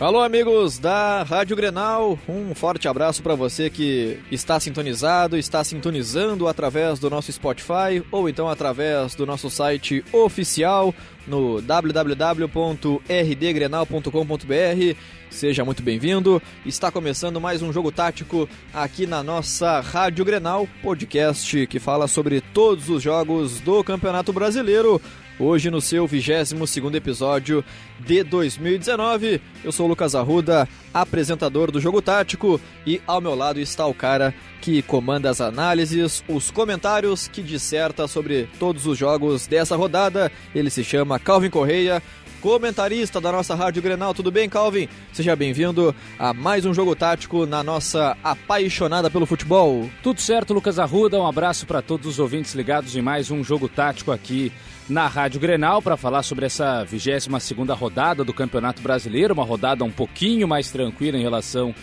Alô, amigos da Rádio Grenal, um forte abraço para você que está sintonizado, está sintonizando através do nosso Spotify ou então através do nosso site oficial no www.rdgrenal.com.br. Seja muito bem-vindo. Está começando mais um jogo tático aqui na nossa Rádio Grenal, podcast que fala sobre todos os jogos do Campeonato Brasileiro hoje no seu 22º episódio de 2019. Eu sou o Lucas Arruda, apresentador do Jogo Tático, e ao meu lado está o cara que comanda as análises, os comentários, que disserta sobre todos os jogos dessa rodada. Ele se chama Calvin Correia, comentarista da nossa Rádio Grenal. Tudo bem, Calvin? Seja bem-vindo a mais um jogo tático na nossa apaixonada pelo futebol. Tudo certo, Lucas Arruda. Um abraço para todos os ouvintes ligados em mais um jogo tático aqui na Rádio Grenal para falar sobre essa 22 segunda rodada do Campeonato Brasileiro, uma rodada um pouquinho mais tranquila em relação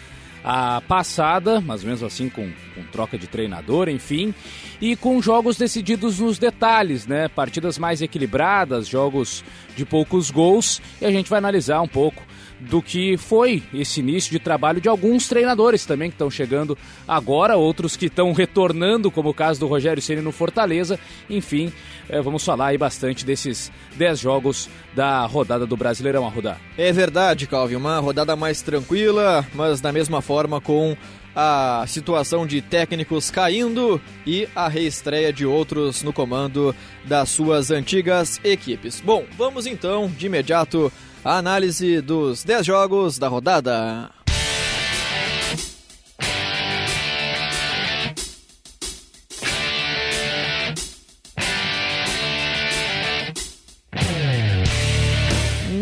a passada, mas mesmo assim com, com, troca de treinador, enfim, e com jogos decididos nos detalhes, né? Partidas mais equilibradas, jogos de poucos gols, e a gente vai analisar um pouco do que foi esse início de trabalho de alguns treinadores também que estão chegando agora, outros que estão retornando, como o caso do Rogério Ceni no Fortaleza. Enfim, é, vamos falar aí bastante desses 10 jogos da rodada do Brasileirão a rodar. É verdade, Calvin, uma rodada mais tranquila, mas da mesma forma com a situação de técnicos caindo e a reestreia de outros no comando das suas antigas equipes. Bom, vamos então de imediato a análise dos 10 jogos da rodada.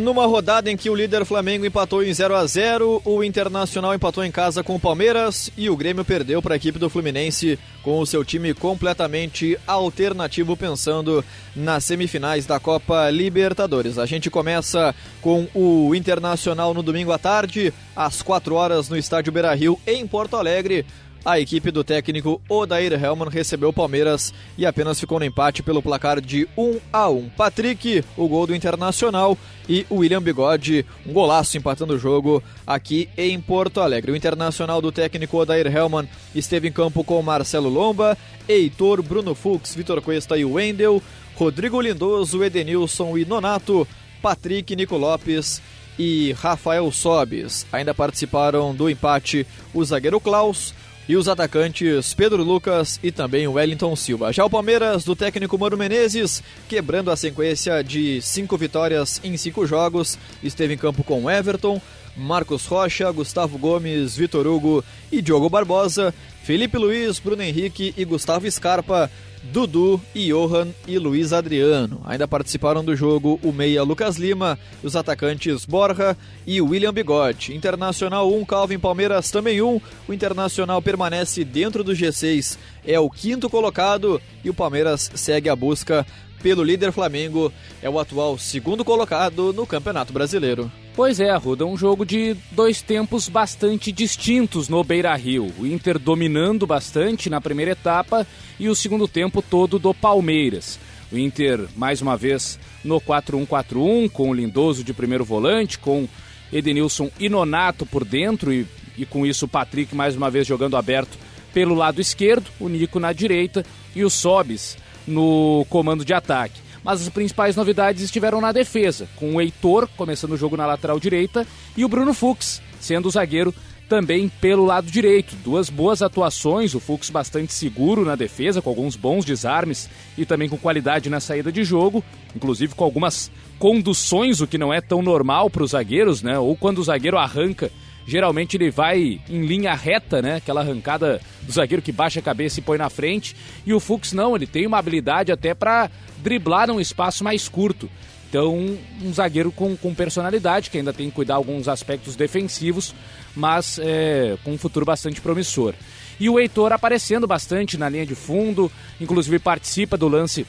Numa rodada em que o líder Flamengo empatou em 0 a 0 o Internacional empatou em casa com o Palmeiras e o Grêmio perdeu para a equipe do Fluminense com o seu time completamente alternativo pensando nas semifinais da Copa Libertadores. A gente começa com o Internacional no domingo à tarde, às 4 horas no estádio Beira-Rio em Porto Alegre. A equipe do técnico Odair Helman recebeu o Palmeiras e apenas ficou no empate pelo placar de 1 a 1. Patrick, o gol do Internacional, e William Bigode, um golaço empatando o jogo aqui em Porto Alegre. O Internacional do técnico Odair Helman esteve em campo com Marcelo Lomba, Heitor, Bruno Fux, Vitor Cuesta e Wendel, Rodrigo Lindoso, Edenilson e Nonato, Patrick, Nico Lopes e Rafael Sobes. Ainda participaram do empate o zagueiro Klaus, e os atacantes Pedro Lucas e também Wellington Silva. Já o Palmeiras, do técnico Mano Menezes, quebrando a sequência de cinco vitórias em cinco jogos, esteve em campo com Everton, Marcos Rocha, Gustavo Gomes, Vitor Hugo e Diogo Barbosa, Felipe Luiz, Bruno Henrique e Gustavo Scarpa Dudu, Johan e Luiz Adriano. Ainda participaram do jogo o meia Lucas Lima, os atacantes Borja e William Bigode. Internacional 1, Calvin Palmeiras também 1. O Internacional permanece dentro do G6, é o quinto colocado e o Palmeiras segue a busca pelo líder Flamengo, é o atual segundo colocado no Campeonato Brasileiro. Pois é, Arruda, um jogo de dois tempos bastante distintos no Beira Rio. O Inter dominando bastante na primeira etapa e o segundo tempo todo do Palmeiras. O Inter, mais uma vez, no 4-1-4-1, com o Lindoso de primeiro volante, com Edenilson e Nonato por dentro e, e com isso o Patrick mais uma vez jogando aberto pelo lado esquerdo, o Nico na direita e o Sobis no comando de ataque. Mas as principais novidades estiveram na defesa, com o Heitor começando o jogo na lateral direita e o Bruno Fux sendo o zagueiro também pelo lado direito. Duas boas atuações, o Fux bastante seguro na defesa, com alguns bons desarmes e também com qualidade na saída de jogo, inclusive com algumas conduções, o que não é tão normal para os zagueiros, né? Ou quando o zagueiro arranca geralmente ele vai em linha reta, né? Aquela arrancada do zagueiro que baixa a cabeça e põe na frente. E o Fux não, ele tem uma habilidade até para driblar num espaço mais curto. Então, um zagueiro com, com personalidade, que ainda tem que cuidar alguns aspectos defensivos, mas é, com um futuro bastante promissor. E o Heitor aparecendo bastante na linha de fundo, inclusive participa do lance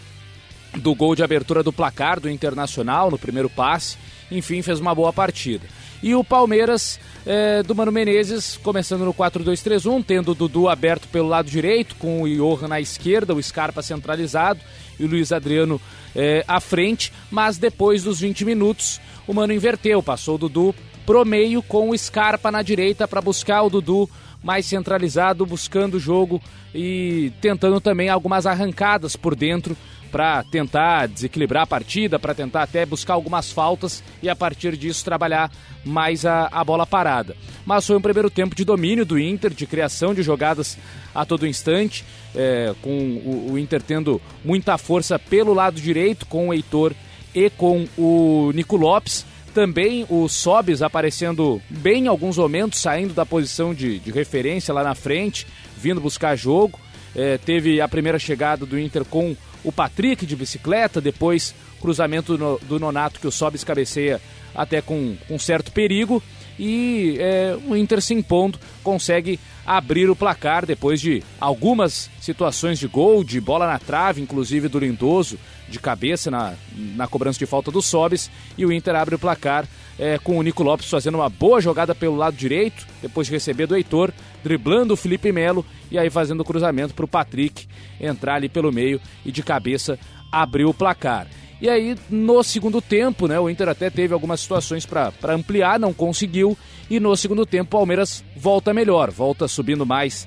do gol de abertura do placar do Internacional no primeiro passe. Enfim, fez uma boa partida. E o Palmeiras é, do Mano Menezes, começando no 4-2-3-1, tendo o Dudu aberto pelo lado direito, com o Johan na esquerda, o Scarpa centralizado e o Luiz Adriano é, à frente. Mas depois dos 20 minutos, o Mano inverteu, passou o Dudu pro meio com o Scarpa na direita para buscar o Dudu mais centralizado, buscando o jogo e tentando também algumas arrancadas por dentro para tentar desequilibrar a partida, para tentar até buscar algumas faltas e a partir disso trabalhar mais a, a bola parada. Mas foi um primeiro tempo de domínio do Inter, de criação de jogadas a todo instante, é, com o, o Inter tendo muita força pelo lado direito, com o Heitor e com o Nico Lopes. Também o Sobis aparecendo bem em alguns momentos, saindo da posição de, de referência lá na frente, vindo buscar jogo. É, teve a primeira chegada do Inter com o Patrick de bicicleta, depois cruzamento do Nonato que o Sobis cabeceia até com, com certo perigo. E é, o Inter se impondo consegue abrir o placar depois de algumas situações de gol, de bola na trave, inclusive do Lindoso, de cabeça na, na cobrança de falta do Sobis. E o Inter abre o placar é, com o Nico Lopes fazendo uma boa jogada pelo lado direito, depois de receber do Heitor, driblando o Felipe Melo e aí fazendo o cruzamento para o Patrick entrar ali pelo meio e de cabeça abrir o placar. E aí, no segundo tempo, né, o Inter até teve algumas situações para ampliar, não conseguiu. E no segundo tempo, o Palmeiras volta melhor, volta subindo mais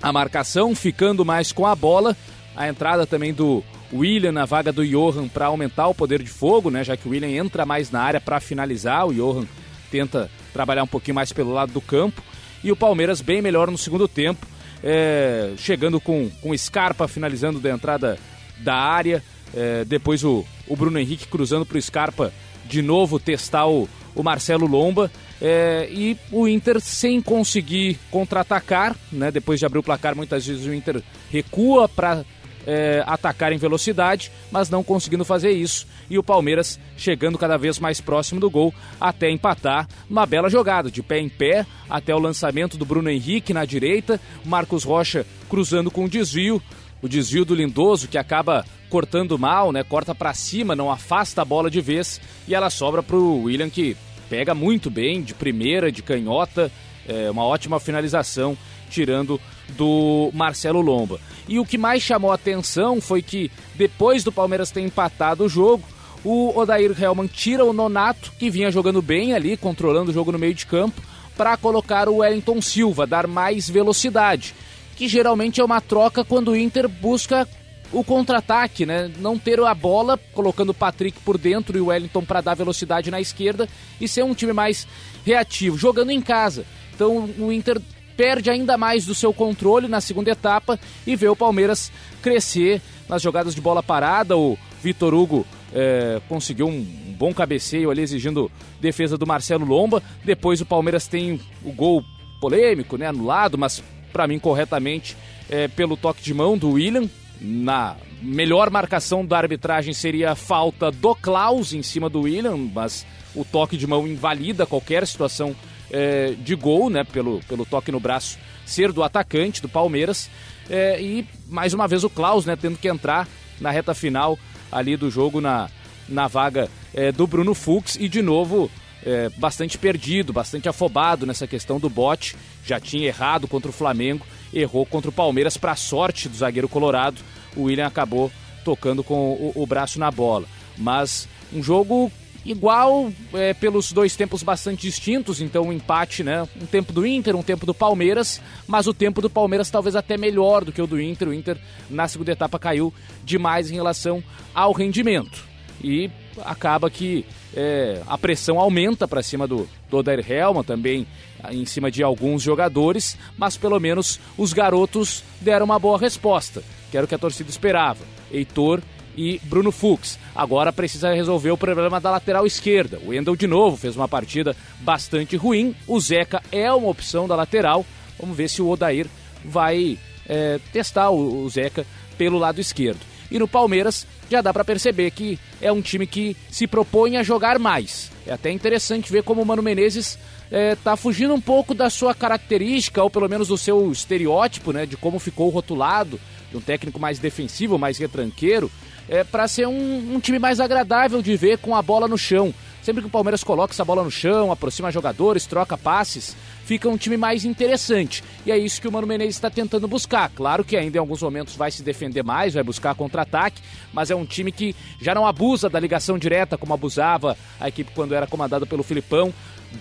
a marcação, ficando mais com a bola. A entrada também do William na vaga do Johan para aumentar o poder de fogo, né? Já que o William entra mais na área para finalizar, o Johan tenta trabalhar um pouquinho mais pelo lado do campo. E o Palmeiras bem melhor no segundo tempo, é, chegando com, com Scarpa finalizando da entrada da área. É, depois o, o Bruno Henrique cruzando para o Scarpa de novo testar o, o Marcelo Lomba. É, e o Inter sem conseguir contra-atacar, né? Depois de abrir o placar, muitas vezes o Inter recua para é, atacar em velocidade, mas não conseguindo fazer isso. E o Palmeiras chegando cada vez mais próximo do gol até empatar. Uma bela jogada, de pé em pé, até o lançamento do Bruno Henrique na direita. Marcos Rocha cruzando com desvio. O desvio do Lindoso que acaba cortando mal, né? Corta para cima, não afasta a bola de vez e ela sobra pro William que pega muito bem de primeira, de canhota, é uma ótima finalização tirando do Marcelo Lomba. E o que mais chamou a atenção foi que depois do Palmeiras ter empatado o jogo, o Odair Helman tira o Nonato, que vinha jogando bem ali, controlando o jogo no meio de campo, para colocar o Wellington Silva, dar mais velocidade, que geralmente é uma troca quando o Inter busca o contra-ataque, né? Não ter a bola, colocando o Patrick por dentro e o Wellington para dar velocidade na esquerda e ser um time mais reativo, jogando em casa. Então o Inter perde ainda mais do seu controle na segunda etapa e vê o Palmeiras crescer nas jogadas de bola parada. O Vitor Hugo é, conseguiu um bom cabeceio ali, exigindo defesa do Marcelo Lomba. Depois o Palmeiras tem o gol polêmico, né, anulado, mas para mim corretamente é, pelo toque de mão do William. Na melhor marcação da arbitragem seria a falta do Klaus em cima do William, mas o toque de mão invalida qualquer situação é, de gol, né, pelo, pelo toque no braço ser do atacante do Palmeiras. É, e mais uma vez o Klaus, né, tendo que entrar na reta final ali do jogo na, na vaga é, do Bruno Fux e de novo é, bastante perdido, bastante afobado nessa questão do bote. Já tinha errado contra o Flamengo, errou contra o Palmeiras para sorte do zagueiro colorado. O William acabou tocando com o, o braço na bola. Mas um jogo igual é, pelos dois tempos bastante distintos, então um empate, né? Um tempo do Inter, um tempo do Palmeiras, mas o tempo do Palmeiras talvez até melhor do que o do Inter. O Inter na segunda etapa caiu demais em relação ao rendimento. E acaba que é, a pressão aumenta para cima do, do Odair também em cima de alguns jogadores, mas pelo menos os garotos deram uma boa resposta, que era o que a torcida esperava. Heitor e Bruno Fux. Agora precisa resolver o problema da lateral esquerda. O Wendel de novo fez uma partida bastante ruim. O Zeca é uma opção da lateral. Vamos ver se o Odair vai é, testar o, o Zeca pelo lado esquerdo. E no Palmeiras já dá para perceber que é um time que se propõe a jogar mais. É até interessante ver como o Mano Menezes está é, fugindo um pouco da sua característica, ou pelo menos do seu estereótipo, né, de como ficou rotulado, de um técnico mais defensivo, mais retranqueiro, é, para ser um, um, time mais agradável de ver com a bola no chão, sempre que o Palmeiras coloca essa bola no chão, aproxima jogadores, troca passes, fica um time mais interessante. E é isso que o Mano Menezes está tentando buscar. Claro que ainda em alguns momentos vai se defender mais, vai buscar contra-ataque, mas é um time que já não abusa da ligação direta como abusava a equipe quando era comandada pelo Filipão.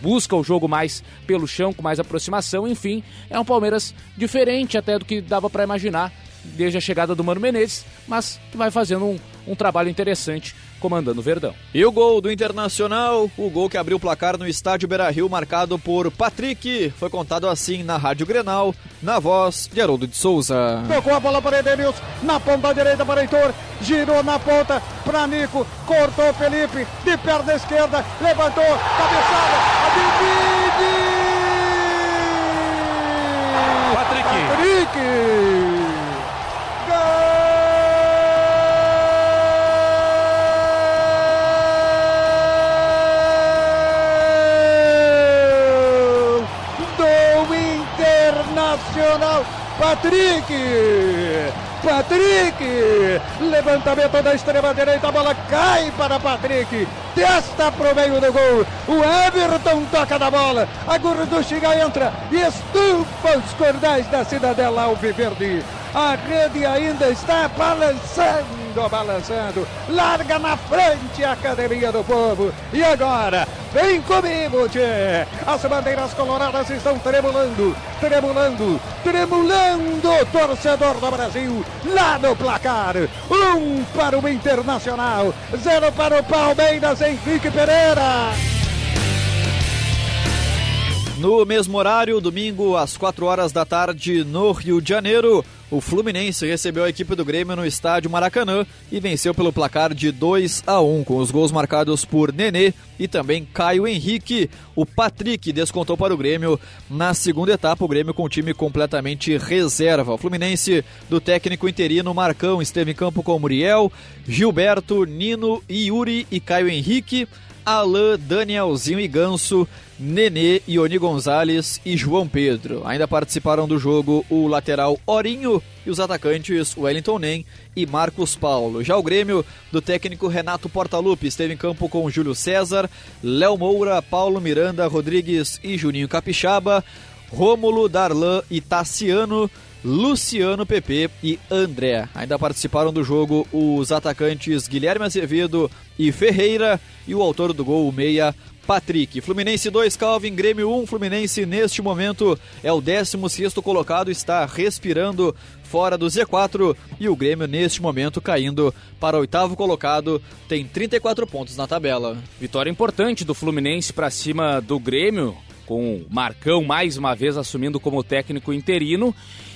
Busca o jogo mais pelo chão, com mais aproximação, enfim, é um Palmeiras diferente até do que dava para imaginar desde a chegada do Mano Menezes, mas que vai fazendo um, um trabalho interessante comandando o Verdão. E o gol do Internacional, o gol que abriu o placar no estádio Beira-Rio, marcado por Patrick, foi contado assim na Rádio Grenal, na voz de Haroldo de Souza. Tocou a bola para Edenilson, na ponta direita para Heitor, girou na ponta para Nico, cortou Felipe, de perna esquerda, levantou, cabeçada, divide! Patrick! Patrick! Patrick! Patrick! Levantamento da extrema direita, a bola cai para Patrick. Testa pro meio do gol. O Everton toca na bola. A Gorduchiga entra e estufa os cordéis da cidadela Alviverde. A rede ainda está balançando, balançando. Larga na frente a Academia do Povo. E agora, vem comigo, Tchê. As bandeiras coloradas estão tremulando, tremulando, tremulando. Torcedor do Brasil, lá no placar. Um para o Internacional, zero para o Palmeiras, Henrique Pereira. No mesmo horário, domingo, às 4 horas da tarde, no Rio de Janeiro, o Fluminense recebeu a equipe do Grêmio no estádio Maracanã e venceu pelo placar de 2 a 1, com os gols marcados por Nenê e também Caio Henrique. O Patrick descontou para o Grêmio na segunda etapa, o Grêmio com o time completamente reserva. O Fluminense do técnico interino Marcão esteve em campo com Muriel, Gilberto, Nino, Yuri e Caio Henrique. Alain, Danielzinho e Ganso, Nenê, Ioni Gonzalez e João Pedro. Ainda participaram do jogo o lateral Orinho e os atacantes Wellington Nem e Marcos Paulo. Já o Grêmio do técnico Renato Portaluppi esteve em campo com Júlio César, Léo Moura, Paulo Miranda, Rodrigues e Juninho Capixaba, Rômulo, Darlan e Tassiano. Luciano PP e André. Ainda participaram do jogo os atacantes Guilherme Azevedo e Ferreira e o autor do gol, o meia Patrick. Fluminense 2, Calvin, Grêmio 1. Fluminense neste momento é o 16 colocado, está respirando fora do Z4 e o Grêmio neste momento caindo para o oitavo colocado, tem 34 pontos na tabela. Vitória importante do Fluminense para cima do Grêmio, com o Marcão mais uma vez assumindo como técnico interino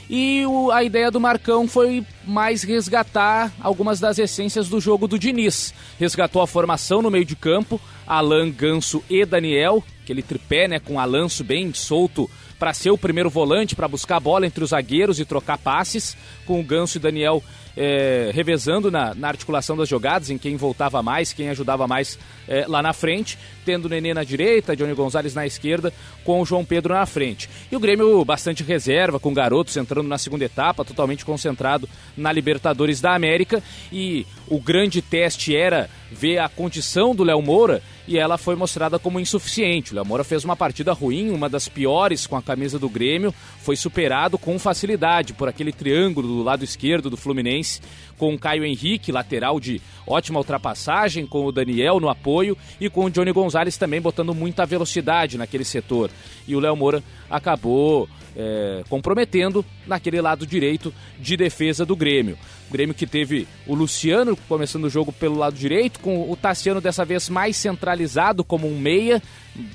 e o, a ideia do Marcão foi mais resgatar algumas das essências do jogo do Diniz. Resgatou a formação no meio de campo, Alan, Ganso e Daniel, aquele tripé né, com Alanço bem solto para ser o primeiro volante, para buscar a bola entre os zagueiros e trocar passes, com o Ganso e Daniel é, revezando na, na, articulação das jogadas, em quem voltava mais, quem ajudava mais é, lá na frente, tendo o Nenê na direita, Johnny Gonzalez na esquerda, com o João Pedro na frente. E o Grêmio bastante reserva, com garotos entrando na segunda etapa, totalmente concentrado na Libertadores da América, e o grande teste era ver a condição do Léo Moura, e ela foi mostrada como insuficiente. O Léo Moura fez uma partida ruim, uma das piores com a camisa do Grêmio, foi superado com facilidade por aquele triângulo do lado esquerdo do Fluminense, com o Caio Henrique, lateral de ótima ultrapassagem, com o Daniel no apoio e com o Johnny Gonzalez também botando muita velocidade naquele setor. E o Léo Moura acabou é, comprometendo naquele lado direito de defesa do Grêmio. O Grêmio que teve o Luciano começando o jogo pelo lado direito, com o Tassiano dessa vez mais centralizado como um meia,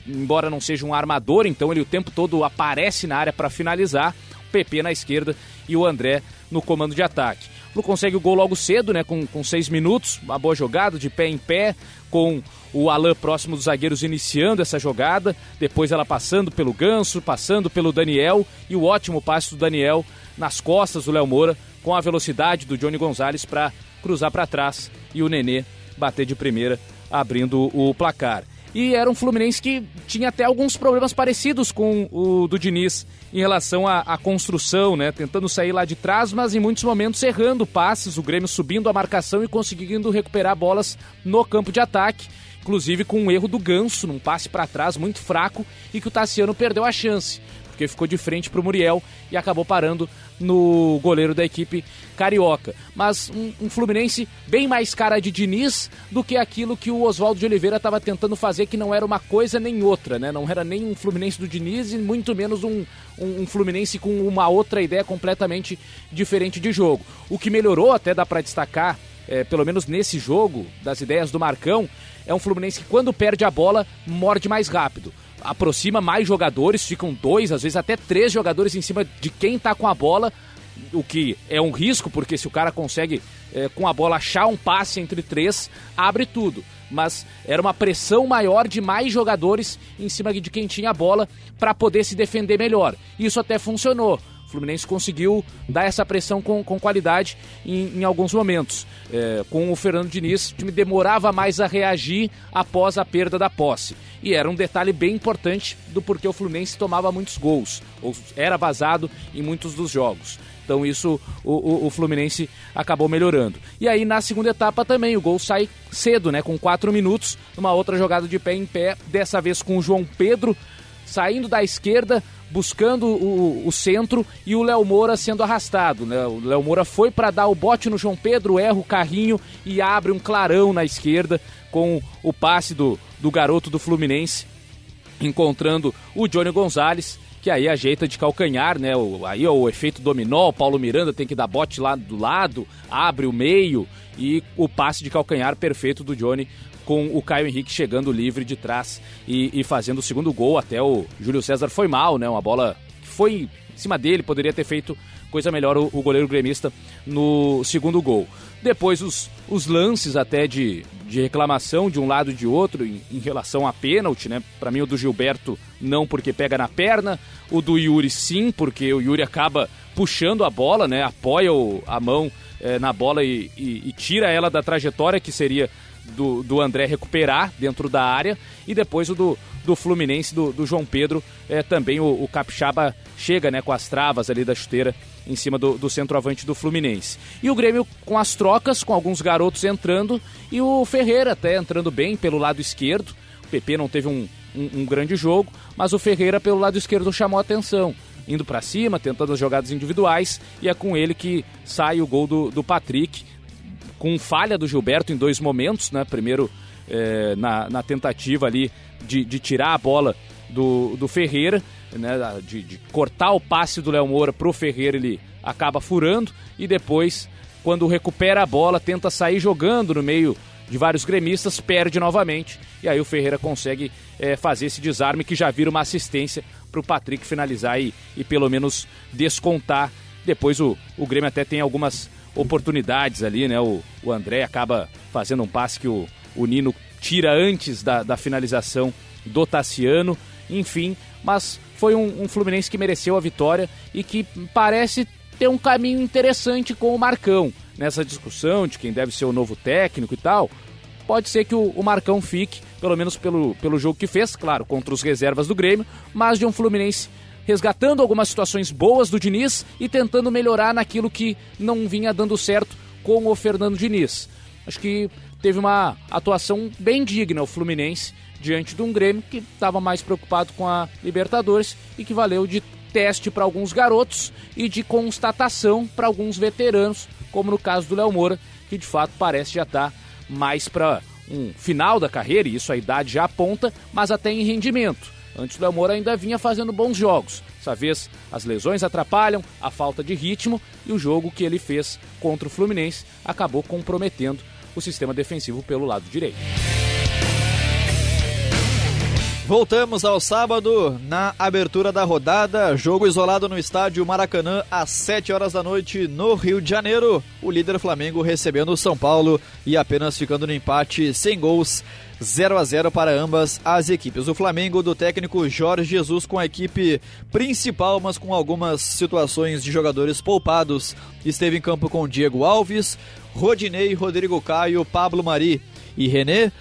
embora não seja um armador, então ele o tempo todo aparece na área para finalizar. O PP na esquerda e o André no comando de ataque. Consegue o gol logo cedo, né, com, com seis minutos, uma boa jogada de pé em pé, com o Alain próximo dos zagueiros iniciando essa jogada, depois ela passando pelo Ganso, passando pelo Daniel e o ótimo passe do Daniel nas costas do Léo Moura, com a velocidade do Johnny Gonzalez para cruzar para trás e o Nenê bater de primeira, abrindo o placar. E era um Fluminense que tinha até alguns problemas parecidos com o do Diniz em relação à, à construção, né? Tentando sair lá de trás, mas em muitos momentos errando passes, o Grêmio subindo a marcação e conseguindo recuperar bolas no campo de ataque inclusive com um erro do Ganso, num passe para trás muito fraco e que o Tassiano perdeu a chance porque ficou de frente para o Muriel e acabou parando no goleiro da equipe carioca. Mas um, um, Fluminense bem mais cara de Diniz do que aquilo que o Oswaldo de Oliveira estava tentando fazer, que não era uma coisa nem outra, né? Não era nem um Fluminense do Diniz e muito menos um, um, um Fluminense com uma outra ideia completamente diferente de jogo. O que melhorou, até dá para destacar, é, pelo menos nesse jogo, das ideias do Marcão, é um Fluminense que quando perde a bola, morde mais rápido aproxima mais jogadores, ficam dois, às vezes até três jogadores em cima de quem tá com a bola, o que é um risco, porque se o cara consegue é, com a bola achar um passe entre três, abre tudo. Mas era uma pressão maior de mais jogadores em cima de quem tinha a bola para poder se defender melhor. Isso até funcionou. Fluminense conseguiu dar essa pressão com, com qualidade em, em alguns momentos. É, com o Fernando Diniz, o time demorava mais a reagir após a perda da posse. E era um detalhe bem importante do porquê o Fluminense tomava muitos gols, ou era vazado em muitos dos jogos. Então isso o, o, o, Fluminense acabou melhorando. E aí na segunda etapa também o gol sai cedo, né? Com quatro minutos, numa outra jogada de pé em pé, dessa vez com o João Pedro saindo da esquerda, buscando o, o centro e o Léo Moura sendo arrastado. Né? O Léo Moura foi para dar o bote no João Pedro, erra o carrinho e abre um clarão na esquerda com o passe do, do garoto do Fluminense, encontrando o Johnny Gonzalez, que aí ajeita de calcanhar, né? O, aí o efeito dominó, o Paulo Miranda tem que dar bote lá do lado, abre o meio e o passe de calcanhar perfeito do Johnny com o Caio Henrique chegando livre de trás e, e fazendo o segundo gol. Até o Júlio César foi mal, né? Uma bola que foi em cima dele, poderia ter feito coisa melhor o, o goleiro gremista no segundo gol. Depois os, os lances até de, de reclamação de um lado e de outro em, em relação a pênalti, né? Para mim o do Gilberto não porque pega na perna, o do Yuri sim, porque o Yuri acaba puxando a bola, né? Apoia o, a mão é, na bola e, e, e, tira ela da trajetória que seria do, do André recuperar dentro da área e depois o do, do Fluminense, do, do João Pedro, é, também o, o, Capixaba chega né, com as travas ali da chuteira em cima do, do centroavante do Fluminense. E o Grêmio com as trocas, com alguns garotos entrando e o Ferreira até entrando bem pelo lado esquerdo. O PP não teve um, um, um grande jogo, mas o Ferreira pelo lado esquerdo chamou atenção indo para cima, tentando as jogadas individuais, e é com ele que sai o gol do, do Patrick com falha do Gilberto em dois momentos, né? Primeiro é, na, na, tentativa ali de, de, tirar a bola do, do Ferreira, né? De, de cortar o passe do Léo Moura pro Ferreira, ele acaba furando e depois, quando recupera a bola, tenta sair jogando no meio de vários gremistas, perde novamente e aí o Ferreira consegue é, fazer esse desarme que já vira uma assistência para o Patrick finalizar e, e pelo menos descontar. Depois o, o Grêmio até tem algumas oportunidades ali, né? O, o André acaba fazendo um passe que o, o Nino tira antes da, da finalização do Tassiano, enfim, mas foi um, um, Fluminense que mereceu a vitória e que parece ter um caminho interessante com o Marcão nessa discussão de quem deve ser o novo técnico e tal. Pode ser que o, o Marcão fique, pelo menos pelo, pelo jogo que fez, claro, contra os reservas do Grêmio, mas de um Fluminense resgatando algumas situações boas do Diniz e tentando melhorar naquilo que não vinha dando certo com o Fernando Diniz. Acho que teve uma atuação bem digna o Fluminense diante de um Grêmio que estava mais preocupado com a Libertadores e que valeu de teste para alguns garotos e de constatação para alguns veteranos, como no caso do Léo Moura, que de fato parece já estar tá mais para um final da carreira, e isso a idade já aponta, mas até em rendimento. Antes o Léo Moura ainda vinha fazendo bons jogos. Dessa vez as lesões atrapalham, a falta de ritmo e o jogo que ele fez contra o Fluminense acabou comprometendo o sistema defensivo pelo lado direito. Voltamos ao sábado, na abertura da rodada, jogo isolado no estádio Maracanã às 7 horas da noite no Rio de Janeiro. O líder Flamengo recebendo o São Paulo e apenas ficando no empate sem gols 0 a 0 para ambas as equipes. O Flamengo do técnico Jorge Jesus com a equipe principal, mas com algumas situações de jogadores poupados. Esteve em campo com Diego Alves, Rodinei, Rodrigo Caio, Pablo Mari e René.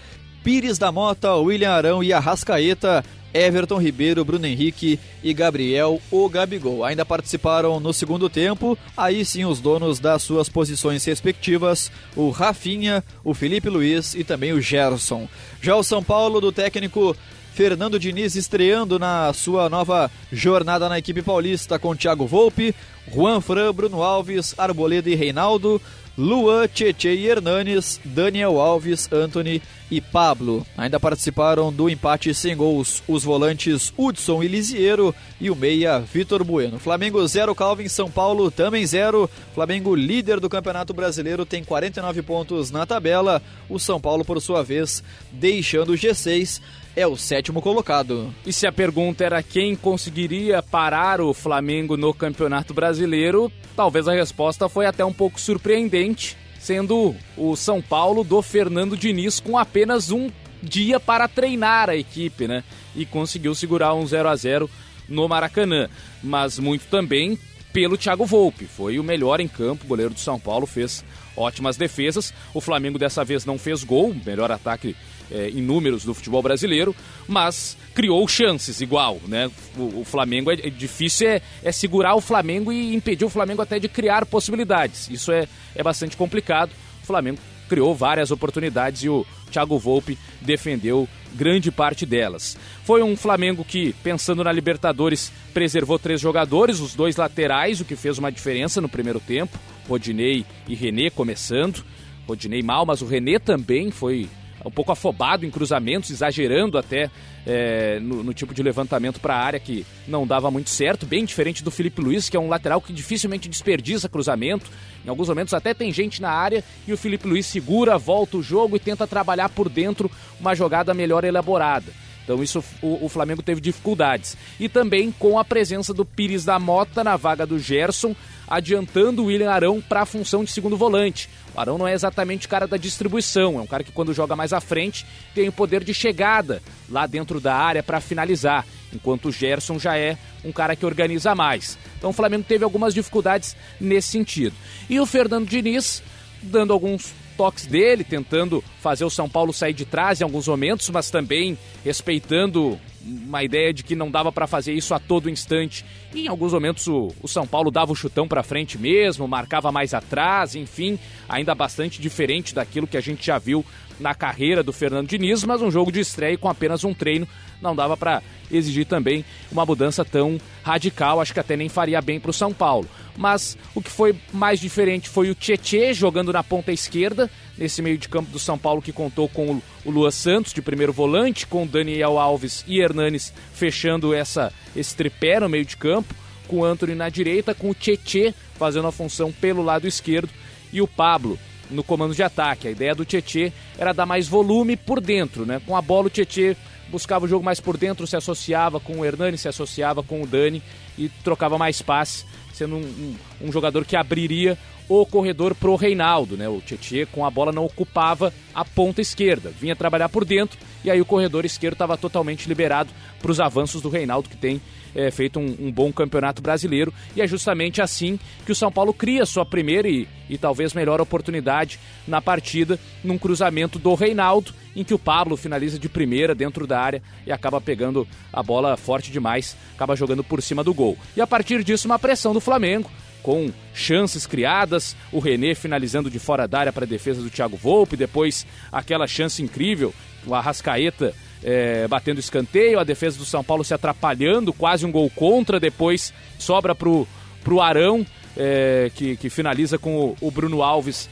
Pires da Mota, William Arão e Arrascaeta, Everton Ribeiro, Bruno Henrique e Gabriel o Gabigol. Ainda participaram no segundo tempo, aí sim os donos das suas posições respectivas, o Rafinha, o Felipe Luiz e também o Gerson. Já o São Paulo do técnico Fernando Diniz estreando na sua nova jornada na equipe paulista com Thiago Volpe, Juan Fran, Bruno Alves, Arboleda e Reinaldo, Luan, Tietê e Hernanes, Daniel Alves, Anthony e Pablo. Ainda participaram do empate sem gols os volantes Hudson e Lisiero e o meia Vitor Bueno. Flamengo 0, Calvin, São Paulo também 0. Flamengo líder do Campeonato Brasileiro tem 49 pontos na tabela. O São Paulo, por sua vez, deixando o G6 é o sétimo colocado. E se a pergunta era quem conseguiria parar o Flamengo no Campeonato Brasileiro, talvez a resposta foi até um pouco surpreendente, sendo o São Paulo do Fernando Diniz com apenas um dia para treinar a equipe, né? E conseguiu segurar um 0 a 0 no Maracanã, mas muito também pelo Thiago Volpe. Foi o melhor em campo, o goleiro do São Paulo fez ótimas defesas. O Flamengo dessa vez não fez gol, melhor ataque é, em números do futebol brasileiro, mas criou chances igual, né? O, o Flamengo é, é difícil é, é, segurar o Flamengo e impedir o Flamengo até de criar possibilidades. Isso é, é bastante complicado. O Flamengo criou várias oportunidades e o Thiago Volpe defendeu grande parte delas. Foi um Flamengo que, pensando na Libertadores, preservou três jogadores, os dois laterais, o que fez uma diferença no primeiro tempo. Rodinei e René começando. Rodinei mal, mas o René também foi um pouco afobado em cruzamentos, exagerando até é, no, no, tipo de levantamento para a área que não dava muito certo, bem diferente do Felipe Luiz, que é um lateral que dificilmente desperdiça cruzamento. Em alguns momentos até tem gente na área e o Felipe Luiz segura, volta o jogo e tenta trabalhar por dentro uma jogada melhor elaborada. Então isso o, o, Flamengo teve dificuldades. E também com a presença do Pires da Mota na vaga do Gerson, adiantando o William Arão para a função de segundo volante. O Arão não é exatamente o cara da distribuição, é um cara que quando joga mais à frente tem o poder de chegada lá dentro da área para finalizar, enquanto o Gerson já é um cara que organiza mais. Então o Flamengo teve algumas dificuldades nesse sentido. E o Fernando Diniz dando alguns toques dele, tentando fazer o São Paulo sair de trás em alguns momentos, mas também respeitando uma ideia de que não dava para fazer isso a todo instante. E em alguns momentos o, o São Paulo dava o chutão para frente mesmo, marcava mais atrás, enfim, ainda bastante diferente daquilo que a gente já viu na carreira do Fernando Diniz, mas um jogo de estreia com apenas um treino não dava para exigir também uma mudança tão radical, acho que até nem faria bem para o São Paulo. Mas o que foi mais diferente foi o Tietê jogando na ponta esquerda, nesse meio de campo do São Paulo que contou com o Lua Santos de primeiro volante, com Daniel Alves e Hernanes fechando essa, esse tripé no meio de campo, com o Anthony na direita, com o Tietê fazendo a função pelo lado esquerdo e o Pablo no comando de ataque. A ideia do Tietê era dar mais volume por dentro, né? Com a bola o Tietê buscava o jogo mais por dentro, se associava com o Hernani, se associava com o Dani e trocava mais passe, sendo um, um, um jogador que abriria o corredor pro Reinaldo, né? O Tietê com a bola não ocupava a ponta esquerda, vinha trabalhar por dentro e aí o corredor esquerdo estava totalmente liberado para os avanços do Reinaldo que tem é, feito um, um, bom campeonato brasileiro e é justamente assim que o São Paulo cria sua primeira e, e talvez melhor oportunidade na partida num cruzamento do Reinaldo em que o Pablo finaliza de primeira dentro da área e acaba pegando a bola forte demais, acaba jogando por cima do gol. E a partir disso uma pressão do Flamengo com chances criadas, o René finalizando de fora da área para a defesa do Thiago Volpe, depois aquela chance incrível, o Arrascaeta é, batendo escanteio, a defesa do São Paulo se atrapalhando, quase um gol contra, depois sobra pro, pro Arão, é, que, que finaliza com o, o Bruno Alves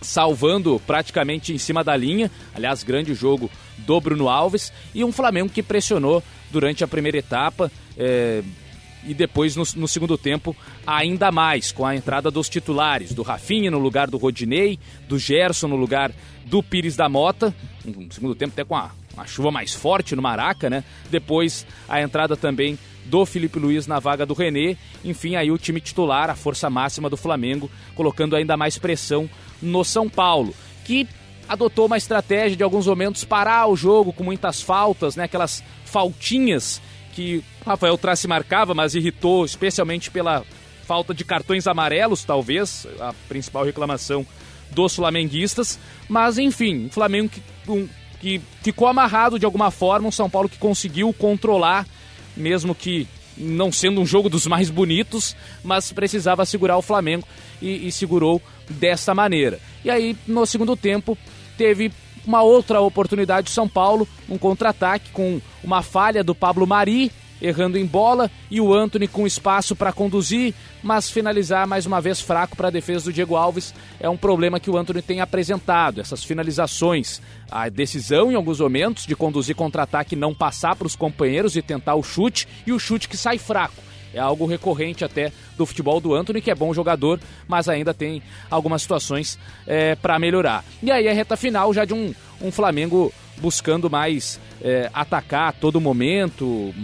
salvando praticamente em cima da linha. Aliás, grande jogo do Bruno Alves. E um Flamengo que pressionou durante a primeira etapa. É, e depois no, no, segundo tempo ainda mais com a entrada dos titulares, do Rafinha no lugar do Rodinei, do Gerson no lugar do Pires da Mota, no segundo tempo até com a, uma chuva mais forte no Maraca, né? Depois a entrada também do Felipe Luiz na vaga do René, enfim, aí o time titular, a força máxima do Flamengo, colocando ainda mais pressão no São Paulo, que adotou uma estratégia de alguns momentos parar o jogo com muitas faltas, né? Aquelas faltinhas que Rafael Trace marcava, mas irritou especialmente pela falta de cartões amarelos, talvez, a principal reclamação dos flamenguistas. Mas enfim, o Flamengo um, que ficou amarrado de alguma forma, um São Paulo que conseguiu controlar, mesmo que não sendo um jogo dos mais bonitos, mas precisava segurar o Flamengo e, e segurou dessa maneira. E aí, no segundo tempo, teve uma outra oportunidade de São Paulo, um contra-ataque com uma falha do Pablo Mari, errando em bola, e o Anthony com espaço para conduzir, mas finalizar mais uma vez fraco para a defesa do Diego Alves. É um problema que o Anthony tem apresentado, essas finalizações. A decisão em alguns momentos de conduzir contra-ataque, não passar para os companheiros e tentar o chute, e o chute que sai fraco é algo recorrente até do futebol do Anthony, que é bom jogador, mas ainda tem algumas situações é, para melhorar. E aí a reta final já de um, um Flamengo buscando mais é, atacar a todo momento,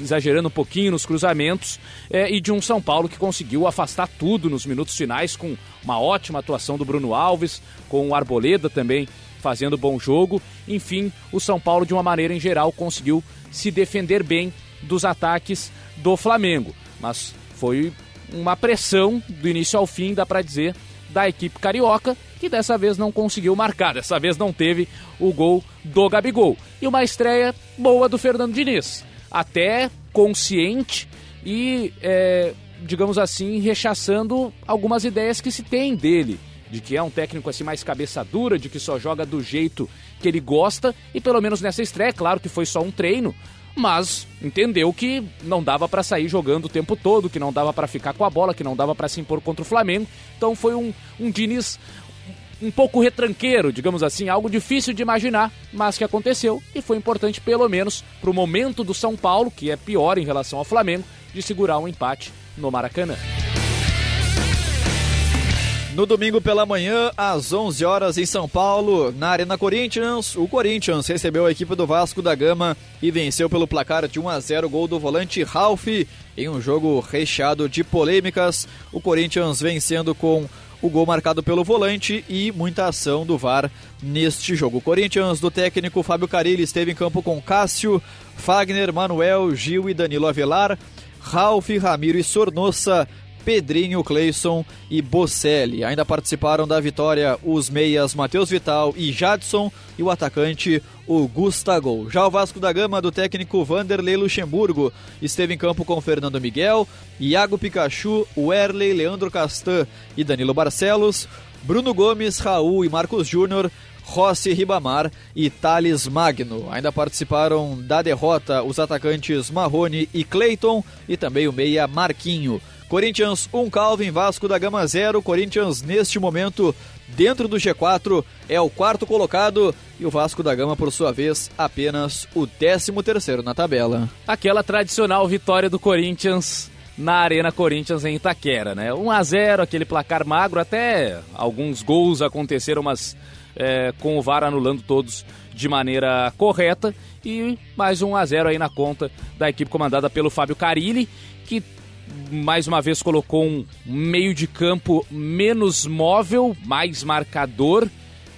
exagerando um pouquinho nos cruzamentos, é, e de um São Paulo que conseguiu afastar tudo nos minutos finais com uma ótima atuação do Bruno Alves, com o Arboleda também fazendo bom jogo. Enfim, o São Paulo, de uma maneira em geral, conseguiu se defender bem dos ataques do Flamengo. Mas foi uma pressão do início ao fim, dá para dizer, da equipe carioca, que dessa vez não conseguiu marcar, dessa vez não teve o gol do Gabigol. E uma estreia boa do Fernando Diniz, até consciente e, é, digamos assim, rechaçando algumas ideias que se tem dele. De que é um técnico assim mais cabeça dura, de que só joga do jeito que ele gosta, e pelo menos nessa estreia, claro que foi só um treino, mas entendeu que não dava para sair jogando o tempo todo, que não dava para ficar com a bola, que não dava para se impor contra o Flamengo. Então foi um, um Diniz um pouco retranqueiro, digamos assim, algo difícil de imaginar, mas que aconteceu e foi importante pelo menos para o momento do São Paulo, que é pior em relação ao Flamengo, de segurar um empate no Maracanã. No domingo pela manhã, às 11 horas em São Paulo, na Arena Corinthians, o Corinthians recebeu a equipe do Vasco da Gama e venceu pelo placar de 1 a 0 o gol do volante Ralph em um jogo recheado de polêmicas. O Corinthians vencendo com o gol marcado pelo volante e muita ação do VAR neste jogo. O Corinthians do técnico Fábio Carilli esteve em campo com Cássio, Fagner, Manuel, Gil e Danilo Avelar, Ralph, Ramiro e Sornossa Pedrinho, Cleison e Bocelli. Ainda participaram da vitória os meias Matheus Vital e Jadson e o atacante o Gustavo. Já o Vasco da Gama do técnico Vanderlei Luxemburgo esteve em campo com Fernando Miguel, Iago Pikachu, Werley, Leandro Castan e Danilo Barcelos, Bruno Gomes, Raul e Marcos Júnior Rossi Ribamar e Thales Magno. Ainda participaram da derrota os atacantes Marrone e Clayton e também o meia Marquinho. Corinthians 1, Calvin, Vasco da Gama 0. Corinthians, neste momento, dentro do G4, é o quarto colocado e o Vasco da Gama, por sua vez, apenas o 13 terceiro na tabela. Aquela tradicional vitória do Corinthians na Arena Corinthians em Itaquera, né? 1 a 0 aquele placar magro, até alguns gols aconteceram, mas é, com o VAR anulando todos de maneira correta e mais 1 a 0 aí na conta da equipe comandada pelo Fábio Carilli, que mais uma vez colocou um meio de campo menos móvel, mais marcador,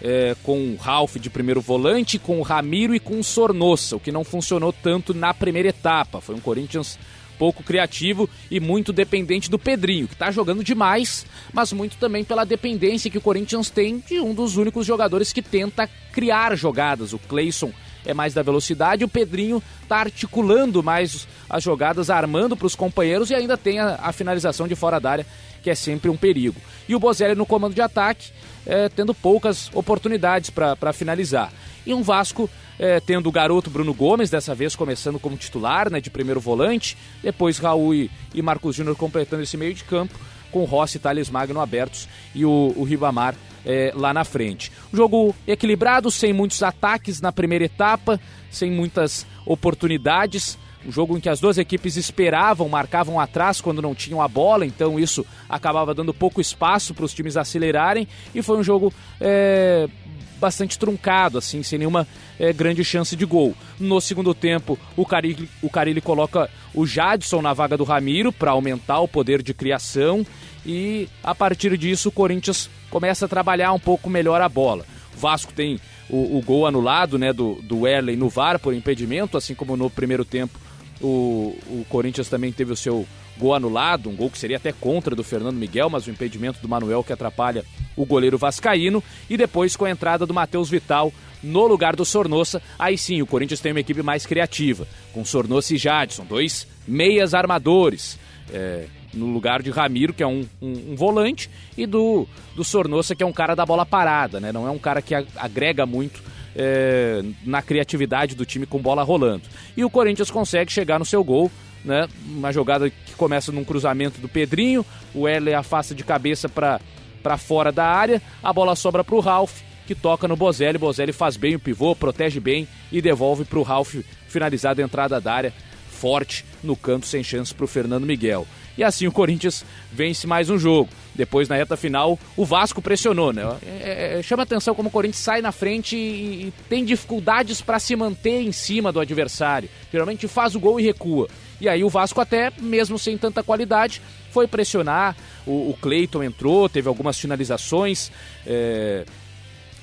é, com o Ralph de primeiro volante, com o Ramiro e com o Sornossa, o que não funcionou tanto na primeira etapa. Foi um Corinthians pouco criativo e muito dependente do Pedrinho, que está jogando demais, mas muito também pela dependência que o Corinthians tem de um dos únicos jogadores que tenta criar jogadas. O Cleison é mais da velocidade, o Pedrinho está articulando mais as jogadas, armando para os companheiros e ainda tem a, a, finalização de fora da área, que é sempre um perigo. E o Bozelli no comando de ataque, é, tendo poucas oportunidades para finalizar. E um Vasco é, tendo o garoto Bruno Gomes, dessa vez começando como titular, né, de primeiro volante, depois Raul e, e Marcos Júnior completando esse meio de campo, com Rossi Thales Magno abertos e o, o Ribamar é, lá na frente. Jogo equilibrado, sem muitos ataques na primeira etapa, sem muitas oportunidades. Um jogo em que as duas equipes esperavam, marcavam atrás quando não tinham a bola, então isso acabava dando pouco espaço para os times acelerarem. E foi um jogo é, bastante truncado, assim, sem nenhuma é, grande chance de gol. No segundo tempo, o Carilli, o Carilli coloca o Jadson na vaga do Ramiro para aumentar o poder de criação e a partir disso o Corinthians começa a trabalhar um pouco melhor a bola. O Vasco tem o, o gol anulado né, do, do Erley no VAR por impedimento, assim como no primeiro tempo o, o Corinthians também teve o seu gol anulado, um gol que seria até contra do Fernando Miguel, mas o impedimento do Manuel que atrapalha o goleiro vascaíno e depois com a entrada do Matheus Vital no lugar do Sornossa, aí sim o Corinthians tem uma equipe mais criativa, com Sornossa e Jadson, dois meias armadores. É, no lugar de Ramiro, que é um, um, um, volante, e do, do Sornossa, que é um cara da bola parada, né? Não é um cara que agrega muito é, na criatividade do time com bola rolando. E o Corinthians consegue chegar no seu gol, né? Uma jogada que começa num cruzamento do Pedrinho, o Heller afasta de cabeça para fora da área, a bola sobra para o Ralf, que toca no Bozelli. Bozelli faz bem o pivô, protege bem e devolve para o Ralf finalizar a entrada da área forte no canto sem chance para o Fernando Miguel. E assim o Corinthians vence mais um jogo. Depois, na reta final, o Vasco pressionou, né? É, é, chama atenção como o Corinthians sai na frente e, e tem dificuldades para se manter em cima do adversário. Geralmente faz o gol e recua. E aí o Vasco até, mesmo sem tanta qualidade, foi pressionar. O, o Cleiton entrou, teve algumas finalizações. É,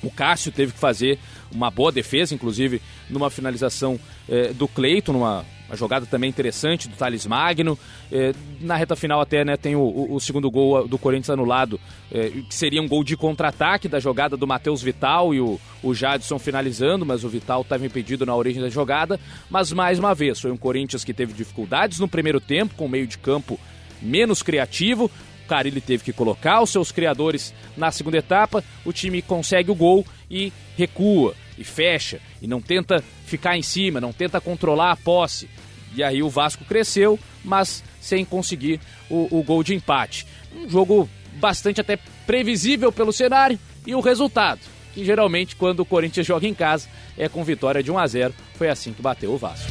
o Cássio teve que fazer uma boa defesa, inclusive numa finalização é, do Cleiton, numa uma jogada também interessante do Thales Magno. É, na reta final até né, tem o, o, segundo gol do Corinthians anulado, é, que seria um gol de contra-ataque da jogada do Matheus Vital e o, o Jadson finalizando, mas o Vital estava impedido na origem da jogada. Mas mais uma vez, foi um Corinthians que teve dificuldades no primeiro tempo, com o meio de campo menos criativo. O Carilli teve que colocar os seus criadores na segunda etapa. O time consegue o gol e recua e fecha e não tenta ficar em cima, não tenta controlar a posse. E aí o Vasco cresceu, mas sem conseguir o, o gol de empate. Um jogo bastante até previsível pelo cenário e o resultado, que geralmente quando o Corinthians joga em casa é com vitória de 1 a 0. Foi assim que bateu o Vasco.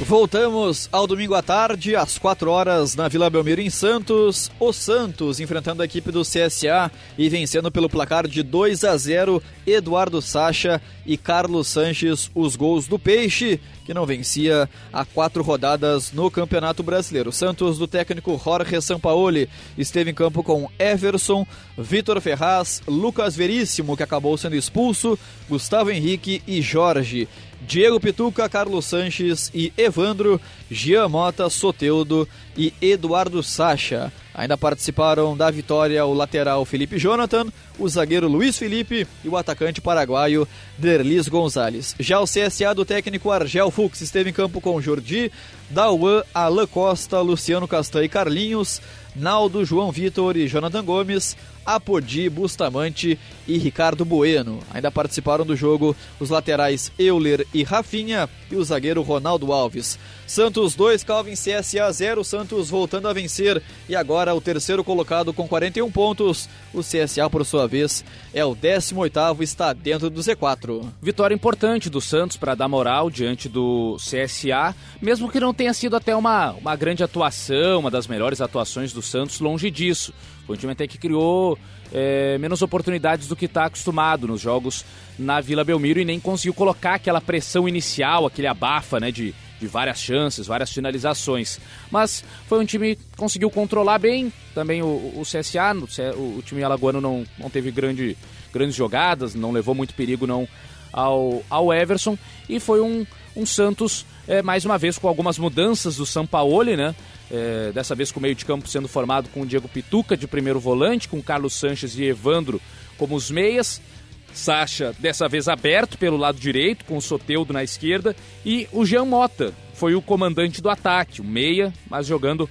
Voltamos ao domingo à tarde, às 4 horas, na Vila Belmiro, em Santos. O Santos enfrentando a equipe do CSA e vencendo pelo placar de 2 a 0. Eduardo Sacha e Carlos Sanches, os gols do Peixe, que não vencia há quatro rodadas no Campeonato Brasileiro. O Santos, do técnico Jorge Sampaoli, esteve em campo com Everson, Vitor Ferraz, Lucas Veríssimo, que acabou sendo expulso, Gustavo Henrique e Jorge. Diego Pituca, Carlos Sanches e Evandro, Gian Mota, Soteudo e Eduardo Sacha. Ainda participaram da vitória o lateral Felipe Jonathan, o zagueiro Luiz Felipe e o atacante paraguaio Derlis Gonzalez. Já o CSA do técnico Argel Fux esteve em campo com Jordi, Dauan, Alain Costa, Luciano Castan e Carlinhos, Naldo, João Vitor e Jonathan Gomes, Apodi, Bustamante e Ricardo Bueno. Ainda participaram do jogo os laterais Euler e Rafinha e o zagueiro Ronaldo Alves. Santos 2, Calvin CSA 0, Santos voltando a vencer e agora o terceiro colocado com 41 pontos. O CSA, por sua vez, é o 18º, está dentro do Z4. Vitória importante do Santos para dar moral diante do CSA, mesmo que não tenha sido até uma, uma grande atuação, uma das melhores atuações do Santos, longe disso. Foi um time até que criou é, menos oportunidades do que está acostumado nos jogos na Vila Belmiro e nem conseguiu colocar aquela pressão inicial, aquele abafa, né, de de várias chances, várias finalizações. Mas foi um time que conseguiu controlar bem. Também o, o CSA, o, o, time alagoano não, não teve grande, grandes jogadas, não levou muito perigo não ao, ao Everson. E foi um, um Santos, é, mais uma vez, com algumas mudanças do Sampaoli, né? É, dessa vez com o meio de campo sendo formado com o Diego Pituca de primeiro volante, com Carlos Sanches e Evandro como os meias. Sacha, dessa vez aberto pelo lado direito, com o Soteudo na esquerda, e o Jean Mota foi o comandante do ataque, o meia, mas jogando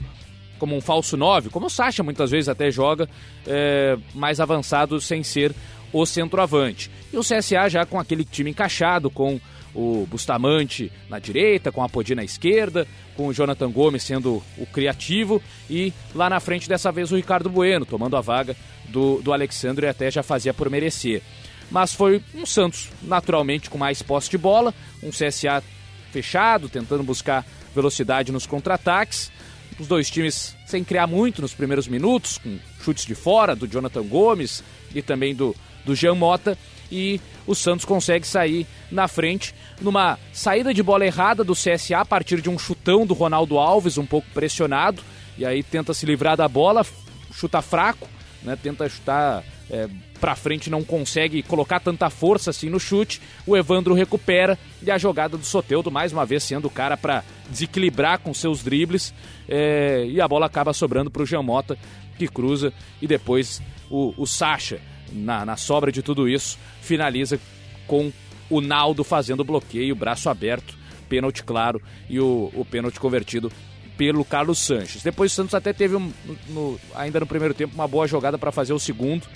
como um falso 9, como o Sacha muitas vezes até joga, é, mais avançado sem ser o centroavante. E o CSA já com aquele time encaixado, com o Bustamante na direita, com a Podi na esquerda, com o Jonathan Gomes sendo o criativo e lá na frente dessa vez o Ricardo Bueno, tomando a vaga do, do Alexandre e até já fazia por merecer mas foi um Santos naturalmente com mais posse de bola, um CSA fechado, tentando buscar velocidade nos contra-ataques. Os dois times sem criar muito nos primeiros minutos, com chutes de fora do Jonathan Gomes e também do, do Jean Mota. E o Santos consegue sair na frente numa saída de bola errada do CSA a partir de um chutão do Ronaldo Alves, um pouco pressionado. E aí tenta se livrar da bola, chuta fraco, né, tenta chutar é, para frente não consegue colocar tanta força assim no chute. O Evandro recupera e a jogada do Soteudo, mais uma vez sendo o cara para desequilibrar com seus dribles. É, e a bola acaba sobrando para o Jean Mota, que cruza e depois o, o Sacha, na, na sobra de tudo isso, finaliza com o Naldo fazendo bloqueio, braço aberto, pênalti claro e o, o pênalti convertido pelo Carlos Sanches. Depois o Santos até teve, um, no, ainda no primeiro tempo, uma boa jogada para fazer o segundo,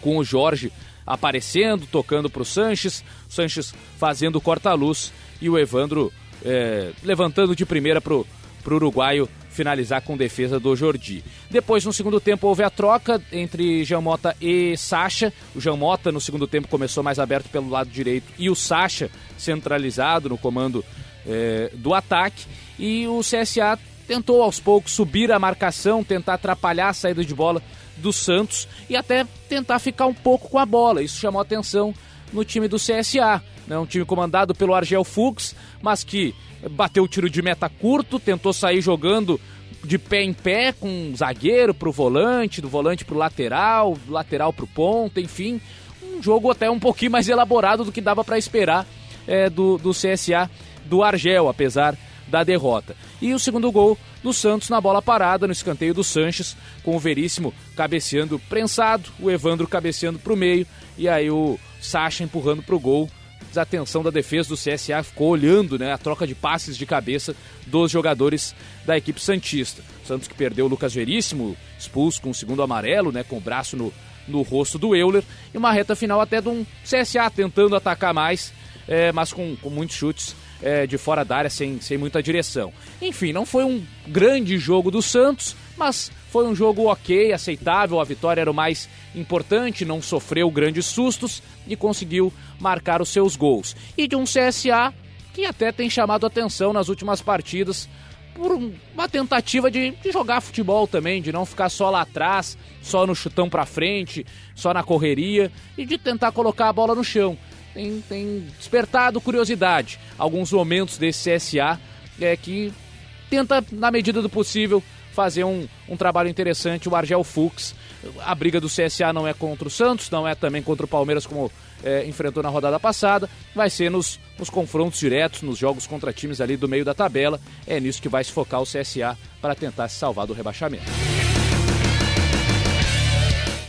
com o Jorge aparecendo, tocando para o Sanches, Sanches fazendo corta-luz e o Evandro é, levantando de primeira para o uruguaio finalizar com defesa do Jordi. Depois, no segundo tempo, houve a troca entre Jean Mota e Sacha. O Jean Mota, no segundo tempo, começou mais aberto pelo lado direito e o Sacha centralizado no comando é, do ataque. E o CSA tentou aos poucos subir a marcação, tentar atrapalhar a saída de bola do Santos e até tentar ficar um pouco com a bola. Isso chamou atenção no time do CSA. Né? Um time comandado pelo Argel Fuchs, mas que bateu o tiro de meta curto, tentou sair jogando de pé em pé com um zagueiro pro volante, do volante pro lateral, do lateral pro ponta, enfim. Um jogo até um pouquinho mais elaborado do que dava para esperar é, do, do CSA do Argel, apesar da derrota. E o segundo gol do Santos na bola parada, no escanteio do Sanches, com o Veríssimo cabeceando prensado, o Evandro cabeceando para o meio e aí o Sacha empurrando para o gol. Desatenção da defesa do CSA ficou olhando né, a troca de passes de cabeça dos jogadores da equipe Santista. Santos que perdeu o Lucas Veríssimo, expulso com o segundo amarelo, né, com o braço no, no rosto do Euler, e uma reta final até de um CSA tentando atacar mais, é, mas com, com muitos chutes é, de fora da área sem, sem muita direção. Enfim, não foi um grande jogo do Santos, mas foi um jogo ok, aceitável. A vitória era o mais importante, não sofreu grandes sustos e conseguiu marcar os seus gols. E de um CSA que até tem chamado atenção nas últimas partidas por uma tentativa de, de, jogar futebol também, de não ficar só lá atrás, só no chutão para frente, só na correria e de tentar colocar a bola no chão tem, tem despertado curiosidade. Alguns momentos desse CSA é que tenta, na medida do possível, fazer um, um trabalho interessante. O Argel Fux, a briga do CSA não é contra o Santos, não é também contra o Palmeiras, como é, enfrentou na rodada passada. Vai ser nos, nos confrontos diretos, nos jogos contra times ali do meio da tabela. É nisso que vai se focar o CSA para tentar se salvar do rebaixamento.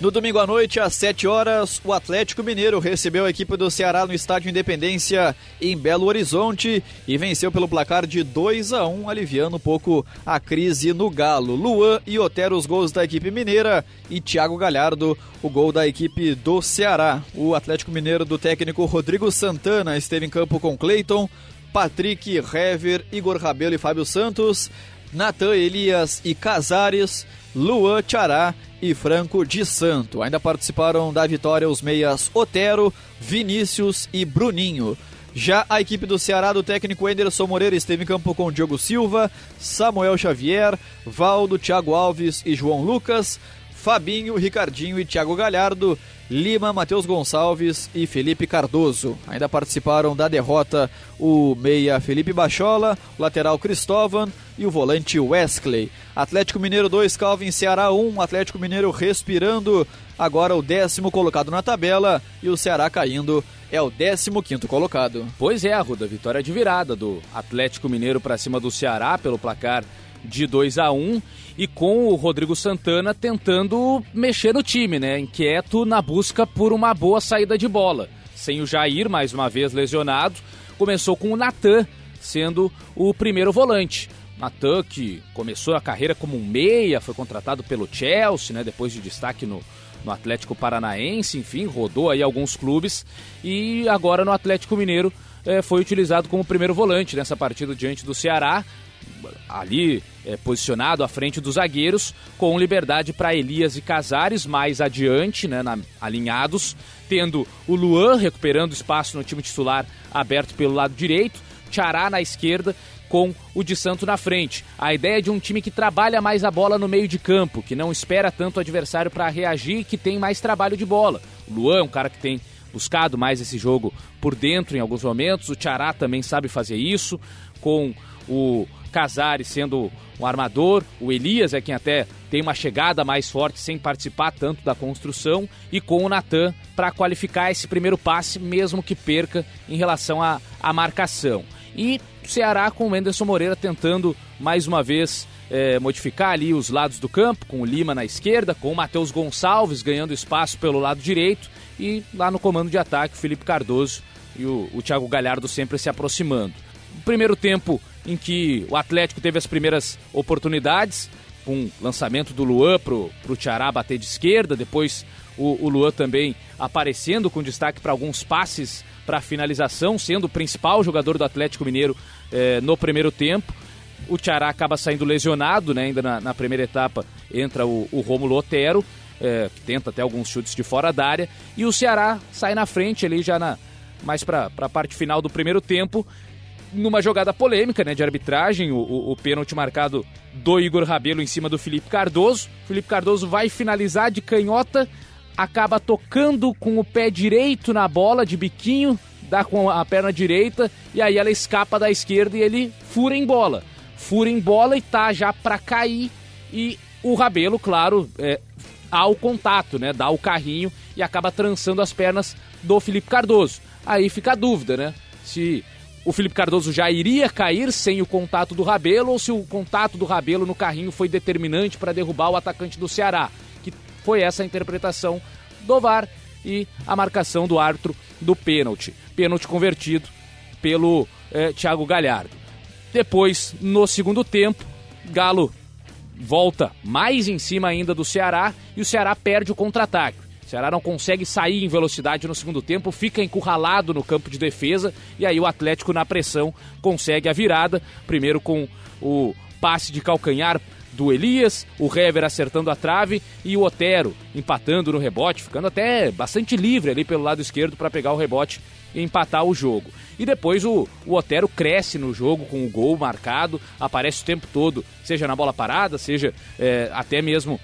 No domingo à noite, às 7 horas, o Atlético Mineiro recebeu a equipe do Ceará no Estádio Independência em Belo Horizonte e venceu pelo placar de 2 a 1, aliviando um pouco a crise no Galo. Luan e Otero os gols da equipe mineira e Thiago Galhardo o gol da equipe do Ceará. O Atlético Mineiro do técnico Rodrigo Santana esteve em campo com Cleiton, Patrick, Hever, Igor Rabelo e Fábio Santos, Natan Elias e Casares, Luan Tchará e Franco de Santo. Ainda participaram da vitória os meias Otero, Vinícius e Bruninho. Já a equipe do Ceará do técnico Enderson Moreira esteve em campo com Diogo Silva, Samuel Xavier, Valdo, Thiago Alves e João Lucas, Fabinho, Ricardinho e Thiago Galhardo, Lima, Matheus Gonçalves e Felipe Cardoso. Ainda participaram da derrota o meia Felipe Bachola, o lateral Cristóvão e o volante Wesley. Atlético Mineiro 2, Calvin Ceará 1, Atlético Mineiro respirando, agora o décimo colocado na tabela e o Ceará caindo é o 15 colocado. Pois é, Arruda, vitória de virada do Atlético Mineiro para cima do Ceará pelo placar de 2 a 1 e com o Rodrigo Santana tentando mexer no time, né? Inquieto na busca por uma boa saída de bola. Sem o Jair, mais uma vez lesionado, começou com o Natan sendo o primeiro volante. Natan, que começou a carreira como um meia, foi contratado pelo Chelsea, né? Depois de destaque no, no Atlético Paranaense, enfim, rodou aí alguns clubes e agora no Atlético Mineiro é, foi utilizado como primeiro volante nessa partida diante do Ceará ali é, posicionado à frente dos zagueiros, com liberdade para Elias e Casares mais adiante, né, na, alinhados, tendo o Luan recuperando espaço no time titular aberto pelo lado direito, Tchará na esquerda com o de Santo na frente. A ideia de um time que trabalha mais a bola no meio de campo, que não espera tanto o adversário para reagir e que tem mais trabalho de bola. O Luan é um cara que tem buscado mais esse jogo por dentro em alguns momentos, o Tchará também sabe fazer isso, com o Casares sendo um armador, o Elias é quem até tem uma chegada mais forte sem participar tanto da construção e com o Natan para qualificar esse primeiro passe, mesmo que perca em relação à, à marcação. E Ceará com o Anderson Moreira tentando mais uma vez é, modificar ali os lados do campo, com o Lima na esquerda, com o Matheus Gonçalves ganhando espaço pelo lado direito e lá no comando de ataque o Felipe Cardoso e o, o Thiago Galhardo sempre se aproximando. Primeiro tempo em que o Atlético teve as primeiras oportunidades, com lançamento do Luan pro, pro Tiará bater de esquerda, depois o, o Luan também aparecendo com destaque para alguns passes para finalização, sendo o principal jogador do Atlético Mineiro eh, no primeiro tempo. O Tiará acaba saindo lesionado, né? ainda na, na primeira etapa entra o, o Otero, eh, que tenta até alguns chutes de fora da área, e o Ceará sai na frente ali já na, mais para a parte final do primeiro tempo, numa jogada polêmica né, de arbitragem, o, o, o pênalti marcado do Igor Rabelo em cima do Felipe Cardoso. Felipe Cardoso vai finalizar de canhota, acaba tocando com o pé direito na bola de biquinho, dá com a perna direita e aí ela escapa da esquerda e ele fura em bola. Fura em bola e tá já para cair e o Rabelo, claro, é, ao contato, né? Dá o carrinho e acaba trançando as pernas do Felipe Cardoso. Aí fica a dúvida, né? Se o Felipe Cardoso já iria cair sem o contato do Rabelo ou se o contato do Rabelo no carrinho foi determinante para derrubar o atacante do Ceará. Que foi essa a interpretação do VAR e a marcação do árbitro do pênalti. Pênalti convertido pelo eh, Thiago Galhardo. Depois, no segundo tempo, Galo volta mais em cima ainda do Ceará e o Ceará perde o contra-ataque. Ceará não consegue sair em velocidade no segundo tempo, fica encurralado no campo de defesa e aí o Atlético na pressão consegue a virada, primeiro com o passe de calcanhar do Elias, o Hever acertando a trave e o Otero empatando no rebote, ficando até bastante livre ali pelo lado esquerdo para pegar o rebote e empatar o jogo. E depois o, o Otero cresce no jogo com o gol marcado, aparece o tempo todo, seja na bola parada, seja é, até mesmo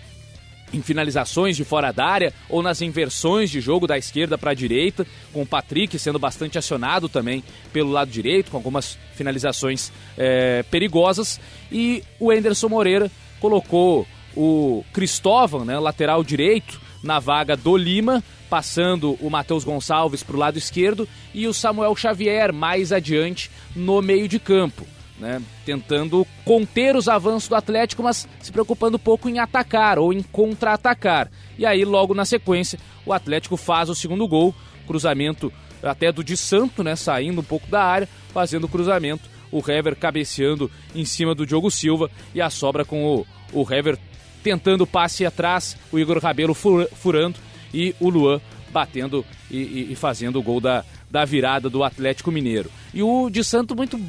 em finalizações de fora da área ou nas inversões de jogo da esquerda para a direita, com o Patrick sendo bastante acionado também pelo lado direito, com algumas finalizações é, perigosas. E o Enderson Moreira colocou o Cristóvão, né, lateral direito, na vaga do Lima, passando o Matheus Gonçalves para o lado esquerdo e o Samuel Xavier mais adiante no meio de campo né, tentando conter os avanços do Atlético, mas se preocupando pouco em atacar ou em contra-atacar. E aí, logo na sequência, o Atlético faz o segundo gol, cruzamento até do de Santo, né, saindo um pouco da área, fazendo o cruzamento, o Hever cabeceando em cima do Diogo Silva e a sobra com o, o Hever tentando passe atrás, o Igor Rabelo furando e o Luan batendo e, e, e fazendo o gol da, da virada do Atlético Mineiro. E o de Santo muito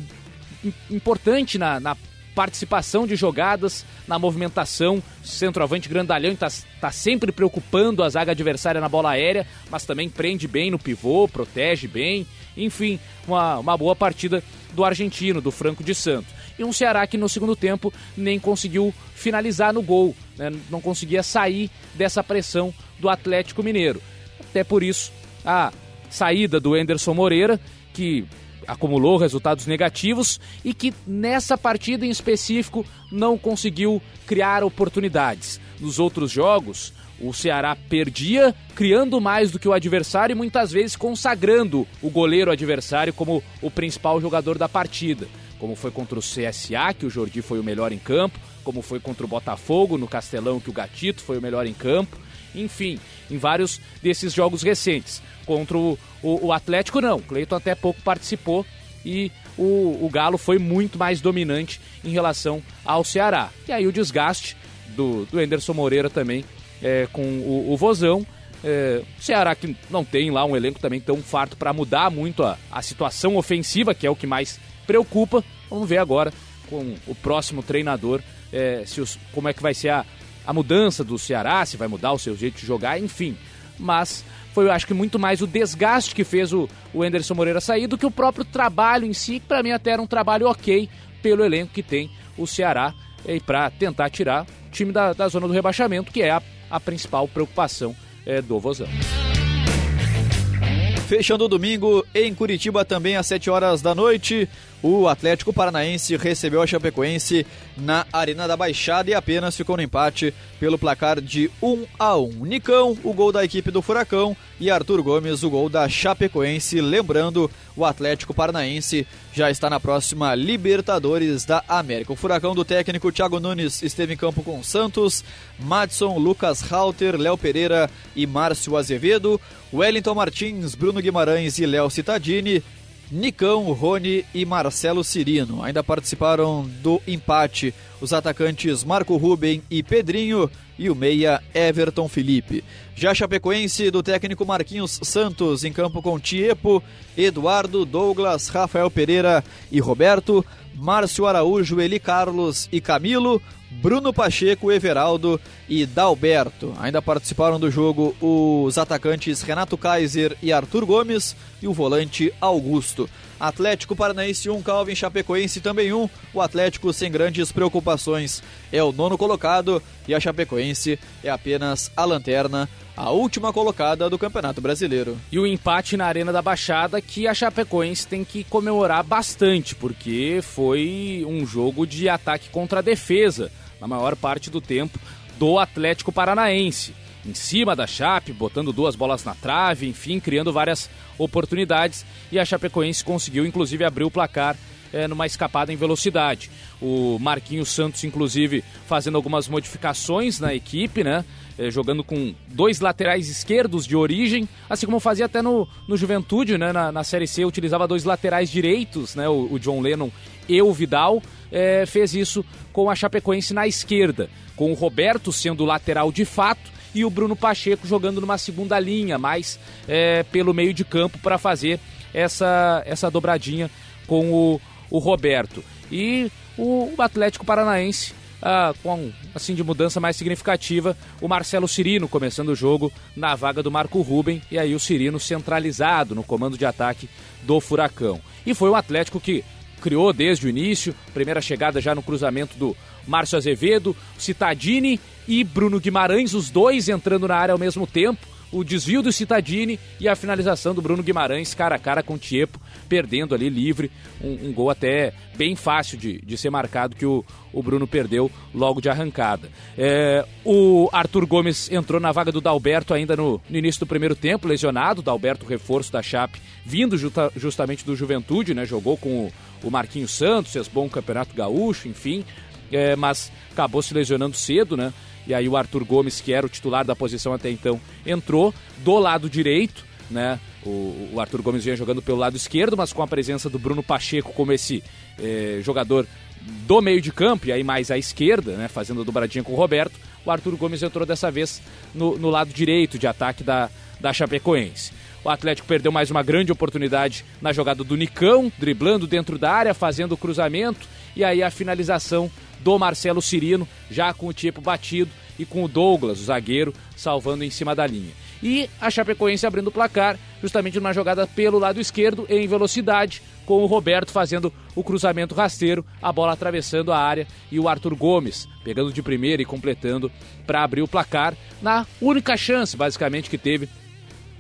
importante na, na participação de jogadas, na movimentação. Centroavante grandalhão está tá sempre preocupando a zaga adversária na bola aérea, mas também prende bem no pivô, protege bem. Enfim, uma, uma boa partida do argentino, do Franco de Santos. E um Ceará que no segundo tempo nem conseguiu finalizar no gol, né? não conseguia sair dessa pressão do Atlético Mineiro. Até por isso, a saída do Enderson Moreira, que acumulou resultados negativos e que nessa partida em específico não conseguiu criar oportunidades. Nos outros jogos, o Ceará perdia, criando mais do que o adversário e muitas vezes consagrando o goleiro adversário como o principal jogador da partida. Como foi contra o CSA, que o Jordi foi o melhor em campo, como foi contra o Botafogo no Castelão, que o Gatito foi o melhor em campo. Enfim, em vários desses jogos recentes. Contra o, o, o Atlético, não. Cleiton até pouco participou e o, o Galo foi muito mais dominante em relação ao Ceará. E aí o desgaste do, do Enderson Moreira também é, com o, o Vozão. É, Ceará que não tem lá um elenco também tão farto para mudar muito a, a situação ofensiva, que é o que mais preocupa. Vamos ver agora com o próximo treinador é, se os, como é que vai ser a, a mudança do Ceará, se vai mudar o seu jeito de jogar, enfim. Mas foi, eu acho que muito mais o desgaste que fez o, o Anderson Moreira sair do que o próprio trabalho em si, que para mim até era um trabalho ok pelo elenco que tem o Ceará e para tentar tirar o time da, da zona do rebaixamento, que é a, a principal preocupação é, do Vozão. Fechando o domingo, em Curitiba também às 7 horas da noite, o Atlético Paranaense recebeu a Chapecoense na Arena da Baixada e apenas ficou no empate pelo placar de 1 a 1. Nicão, o gol da equipe do Furacão e Arthur Gomes, o gol da Chapecoense. Lembrando, o Atlético Paranaense já está na próxima Libertadores da América. O Furacão do técnico Thiago Nunes esteve em campo com Santos, Madson, Lucas Halter, Léo Pereira e Márcio Azevedo, Wellington Martins, Bruno Guimarães e Léo Cittadini. Nicão, Rony e Marcelo Cirino. Ainda participaram do empate os atacantes Marco Ruben e Pedrinho e o meia Everton Felipe. Já Chapecoense do técnico Marquinhos Santos em campo com Tiepo, Eduardo, Douglas, Rafael Pereira e Roberto, Márcio Araújo, Eli Carlos e Camilo, Bruno Pacheco, Everaldo e Dalberto. Ainda participaram do jogo os atacantes Renato Kaiser e Arthur Gomes e o volante Augusto. Atlético Paranaense 1, Calvin Chapecoense também 1. O Atlético sem grandes preocupações é o nono colocado e a Chapecoense é apenas a lanterna, a última colocada do Campeonato Brasileiro. E o empate na Arena da Baixada que a Chapecoense tem que comemorar bastante, porque foi um jogo de ataque contra a defesa na maior parte do tempo do Atlético Paranaense. Em cima da Chape, botando duas bolas na trave, enfim, criando várias oportunidades. E a Chapecoense conseguiu, inclusive, abrir o placar é, numa escapada em velocidade. O Marquinhos Santos, inclusive, fazendo algumas modificações na equipe, né? É, jogando com dois laterais esquerdos de origem, assim como fazia até no, no Juventude, né? Na, na Série C, utilizava dois laterais direitos, né? O, o John Lennon e o Vidal. É, fez isso com a Chapecoense na esquerda, com o Roberto sendo lateral de fato e o Bruno Pacheco jogando numa segunda linha, mais é, pelo meio de campo para fazer essa, essa dobradinha com o, o Roberto. E o Atlético Paranaense ah, com assim de mudança mais significativa, o Marcelo Cirino começando o jogo na vaga do Marco Ruben e aí o Cirino centralizado no comando de ataque do Furacão. E foi um Atlético que criou desde o início, primeira chegada já no cruzamento do Márcio Azevedo, Citadini e Bruno Guimarães, os dois entrando na área ao mesmo tempo o desvio do Citadini e a finalização do Bruno Guimarães cara a cara com o Tiepo, perdendo ali livre, um, um gol até bem fácil de, de ser marcado que o, o Bruno perdeu logo de arrancada. É, o Arthur Gomes entrou na vaga do Dalberto ainda no, no início do primeiro tempo, lesionado, Dalberto reforço da Chape, vindo justa, justamente do Juventude, né, jogou com o, o Marquinhos Santos, fez bom campeonato gaúcho, enfim, é, mas acabou se lesionando cedo, né? E aí o Arthur Gomes, que era o titular da posição até então, entrou do lado direito, né? O, o Arthur Gomes vinha jogando pelo lado esquerdo, mas com a presença do Bruno Pacheco como esse eh, jogador do meio de campo, e aí mais à esquerda, né? Fazendo a dobradinha com o Roberto, o Arthur Gomes entrou dessa vez no, no lado direito de ataque da, da Chapecoense. O Atlético perdeu mais uma grande oportunidade na jogada do Nicão, driblando dentro da área, fazendo o cruzamento e aí a finalização do Marcelo Cirino, já com o tipo batido e com o Douglas, o zagueiro, salvando em cima da linha. E a Chapecoense abrindo o placar, justamente numa jogada pelo lado esquerdo, em velocidade, com o Roberto fazendo o cruzamento rasteiro, a bola atravessando a área e o Arthur Gomes pegando de primeira e completando para abrir o placar na única chance, basicamente, que teve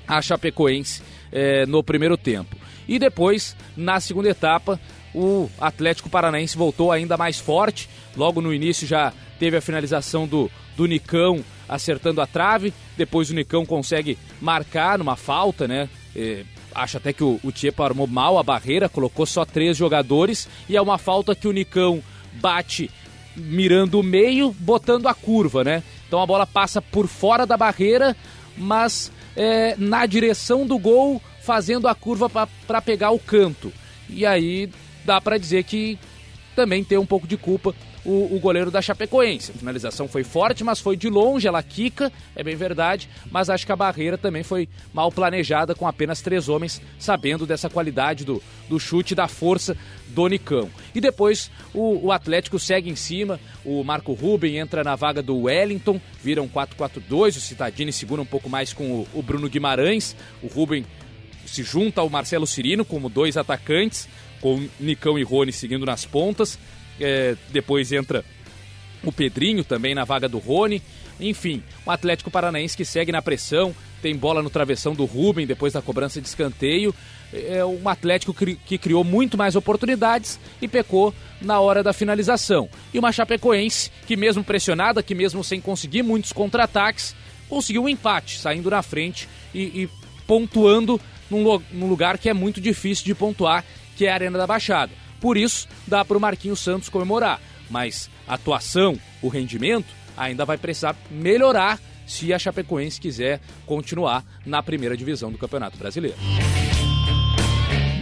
a Chapecoense eh, no primeiro tempo. E depois, na segunda etapa, o Atlético Paranaense voltou ainda mais forte. Logo no início já teve a finalização do, do Nicão acertando a trave. Depois o Nicão consegue marcar numa falta, né? É, acho até que o, o Tiepa armou mal a barreira, colocou só três jogadores. E é uma falta que o Nicão bate mirando o meio, botando a curva, né? Então a bola passa por fora da barreira, mas é, na direção do gol, fazendo a curva para pegar o canto. E aí dá para dizer que também tem um pouco de culpa o, o, goleiro da Chapecoense. A finalização foi forte, mas foi de longe, ela quica, é bem verdade, mas acho que a barreira também foi mal planejada com apenas três homens, sabendo dessa qualidade do, do chute, da força do Nicão. E depois o, o Atlético segue em cima, o Marco Ruben entra na vaga do Wellington, vira um 4-4-2, o Citadini segura um pouco mais com o, o Bruno Guimarães, o Ruben se junta ao Marcelo Cirino como dois atacantes, com Nicão e Rony seguindo nas pontas. É, depois entra o Pedrinho também na vaga do Rony. Enfim, o Atlético Paranaense que segue na pressão, tem bola no travessão do Rubem depois da cobrança de escanteio. É um Atlético que criou muito mais oportunidades e pecou na hora da finalização. E uma Chapecoense que, mesmo pressionada, que mesmo sem conseguir muitos contra-ataques, conseguiu um empate, saindo na frente e, e pontuando num, num lugar que é muito difícil de pontuar, que é a Arena da Baixada. Por isso, dá para o Marquinhos Santos comemorar. Mas a atuação, o rendimento, ainda vai precisar melhorar se a Chapecoense quiser continuar na primeira divisão do Campeonato Brasileiro.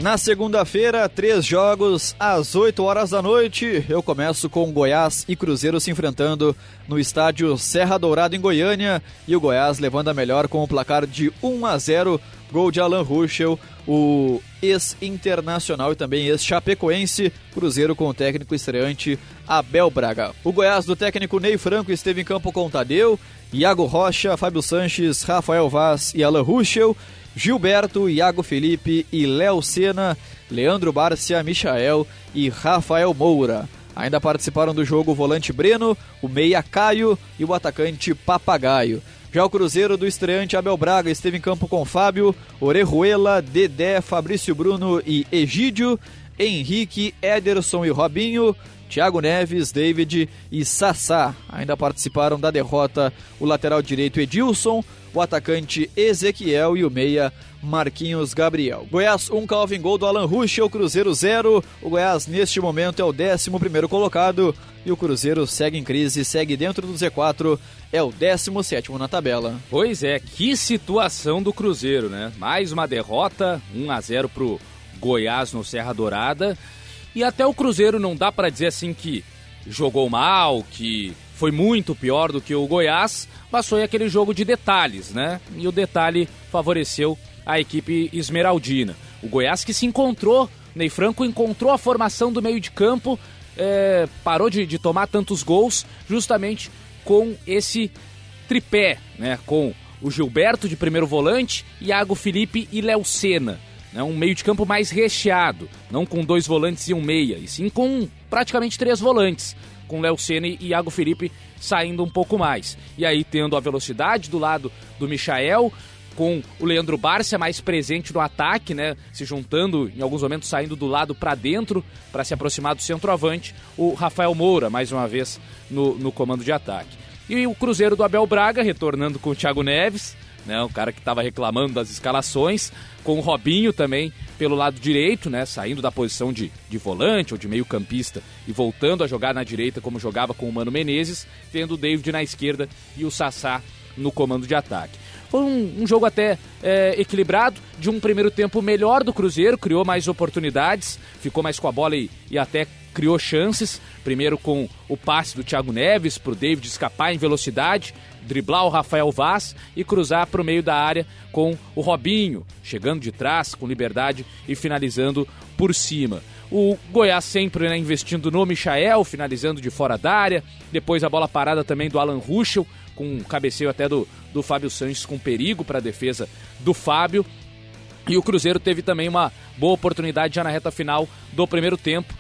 Na segunda-feira, três jogos às 8 horas da noite. Eu começo com Goiás e Cruzeiro se enfrentando no estádio Serra Dourada em Goiânia e o Goiás levando a melhor com o placar de 1 a 0, gol de Alan Ruschel, o ex-internacional e também ex-chapecoense, Cruzeiro com o técnico estreante Abel Braga. O Goiás do técnico Ney Franco esteve em campo com Tadeu, Iago Rocha, Fábio Sanches, Rafael Vaz e Alan Ruschel. Gilberto, Iago Felipe e Léo Sena, Leandro Bárcia, Michael e Rafael Moura. Ainda participaram do jogo o volante Breno, o meia Caio e o atacante Papagaio. Já o Cruzeiro do estreante Abel Braga esteve em campo com Fábio, Orejuela, Dedé, Fabrício Bruno e Egídio, Henrique, Ederson e Robinho, Thiago Neves, David e Sassá. Ainda participaram da derrota o lateral direito Edilson, o atacante Ezequiel e o meia Marquinhos Gabriel. Goiás 1, um Calvin Gol do Alan Ruschel, Cruzeiro 0. O Goiás neste momento é o 11 colocado e o Cruzeiro segue em crise, segue dentro do Z4, é o 17 na tabela. Pois é, que situação do Cruzeiro, né? Mais uma derrota, 1 a 0 pro Goiás no Serra Dourada. E até o Cruzeiro não dá para dizer assim que jogou mal, que foi muito pior do que o Goiás, mas foi aquele jogo de detalhes, né? E o detalhe favoreceu a equipe esmeraldina. O Goiás que se encontrou, Ney Franco encontrou a formação do meio de campo, é, parou de, de tomar tantos gols justamente com esse tripé, né? Com o Gilberto de primeiro volante, Iago Felipe e Léo Sena né, um meio de campo mais recheado, não com dois volantes e um meia, e sim com praticamente três volantes, com Léo Senna e Iago Felipe saindo um pouco mais. E aí tendo a velocidade do lado do Michael, com o Leandro Bárcia mais presente no ataque, né, se juntando em alguns momentos saindo do lado para dentro para se aproximar do centroavante, o Rafael Moura mais uma vez no, no comando de ataque. E o Cruzeiro do Abel Braga retornando com o Thiago Neves, né, o cara que estava reclamando das escalações, com o Robinho também pelo lado direito, né, saindo da posição de, de volante ou de meio campista e voltando a jogar na direita como jogava com o Mano Menezes, tendo o David na esquerda e o Sassá no comando de ataque. Foi um, um jogo até é, equilibrado, de um primeiro tempo melhor do Cruzeiro, criou mais oportunidades, ficou mais com a bola e, e até criou chances. Primeiro com o passe do Thiago Neves para o David escapar em velocidade, driblar o Rafael Vaz e cruzar para o meio da área com o Robinho, chegando de trás com liberdade e finalizando por cima. O Goiás sempre né, investindo no Michael, finalizando de fora da área. Depois a bola parada também do Alan Ruschel, com um cabeceio até do, do Fábio Sanches com perigo para a defesa do Fábio. E o Cruzeiro teve também uma boa oportunidade já na reta final do primeiro tempo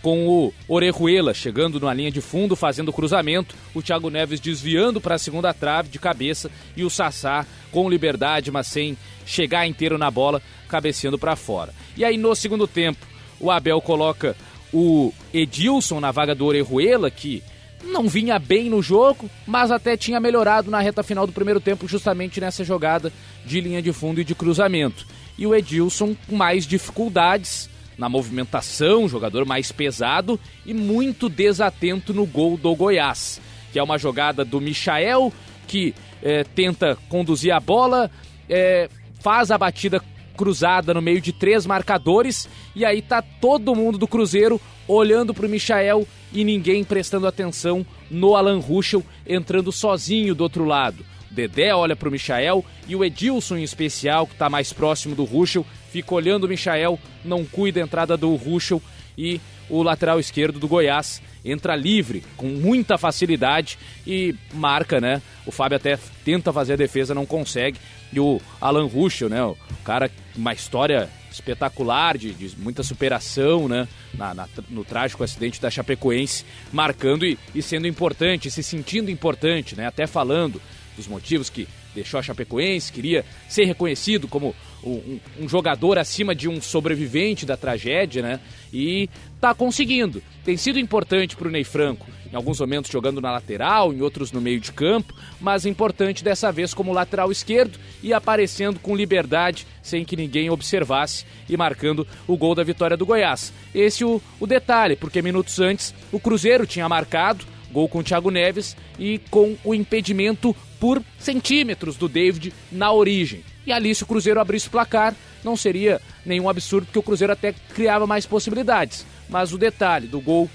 com o Orejuela chegando na linha de fundo, fazendo o cruzamento, o Thiago Neves desviando para a segunda trave de cabeça e o Sassá com liberdade, mas sem chegar inteiro na bola, cabeceando para fora. E aí no segundo tempo, o Abel coloca o Edilson na vaga do Orejuela, que não vinha bem no jogo, mas até tinha melhorado na reta final do primeiro tempo, justamente nessa jogada de linha de fundo e de cruzamento. E o Edilson com mais dificuldades na movimentação, jogador mais pesado e muito desatento no gol do Goiás, que é uma jogada do Michael que é, tenta conduzir a bola, é, faz a batida cruzada no meio de três marcadores e aí tá todo mundo do Cruzeiro olhando para o Michael e ninguém prestando atenção no Alan Ruschel entrando sozinho do outro lado. Dedé olha para o Michael e o Edilson em especial, que está mais próximo do Ruschel, fica olhando o Michael, não cuida a entrada do Ruschel e o lateral esquerdo do Goiás entra livre, com muita facilidade e marca, né? O Fábio até tenta fazer a defesa, não consegue. E o Alan Ruschel, né? O cara, uma história espetacular, de, de muita superação, né? Na, na, no trágico acidente da Chapecoense, marcando e, e sendo importante, se sentindo importante, né? Até falando dos motivos que deixou a Chapecoense, queria ser reconhecido como um, um, jogador acima de um sobrevivente da tragédia, né? E tá conseguindo. Tem sido importante para o Ney Franco, em alguns momentos jogando na lateral, em outros no meio de campo, mas importante dessa vez como lateral esquerdo e aparecendo com liberdade, sem que ninguém observasse e marcando o gol da vitória do Goiás. Esse o, o detalhe, porque minutos antes o Cruzeiro tinha marcado gol com o Thiago Neves e com o impedimento por centímetros do David na origem. E ali, se o Cruzeiro abrisse o placar, não seria nenhum absurdo, porque o Cruzeiro até criava mais possibilidades. Mas o detalhe do gol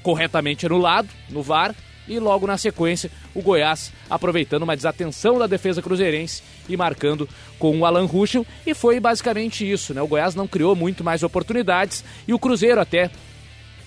corretamente anulado no VAR e logo na sequência o Goiás aproveitando uma desatenção da defesa cruzeirense e marcando com o Alan Ruschel e foi basicamente isso, né? O Goiás não criou muito mais oportunidades e o Cruzeiro até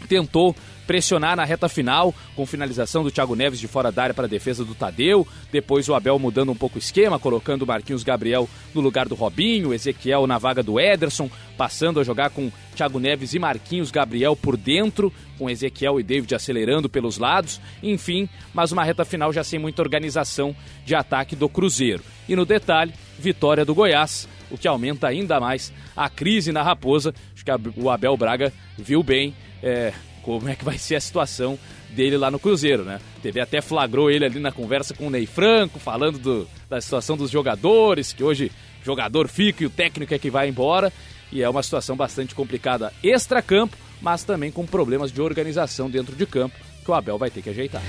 tentou pressionar na reta final, com finalização do Thiago Neves de fora da área para a defesa do Tadeu. Depois o Abel mudando um pouco o esquema, colocando o Marquinhos Gabriel no lugar do Robinho, Ezequiel na vaga do Ederson, passando a jogar com Thiago Neves e Marquinhos Gabriel por dentro, com Ezequiel e David acelerando pelos lados. Enfim, mas uma reta final já sem muita organização de ataque do Cruzeiro. E no detalhe, vitória do Goiás, o que aumenta ainda mais a crise na Raposa. Acho que o Abel Braga viu bem. É, como é que vai ser a situação dele lá no Cruzeiro, né? A TV até flagrou ele ali na conversa com o Ney Franco, falando do, da situação dos jogadores, que hoje o jogador fica e o técnico é que vai embora. E é uma situação bastante complicada extra-campo, mas também com problemas de organização dentro de campo que o Abel vai ter que ajeitar.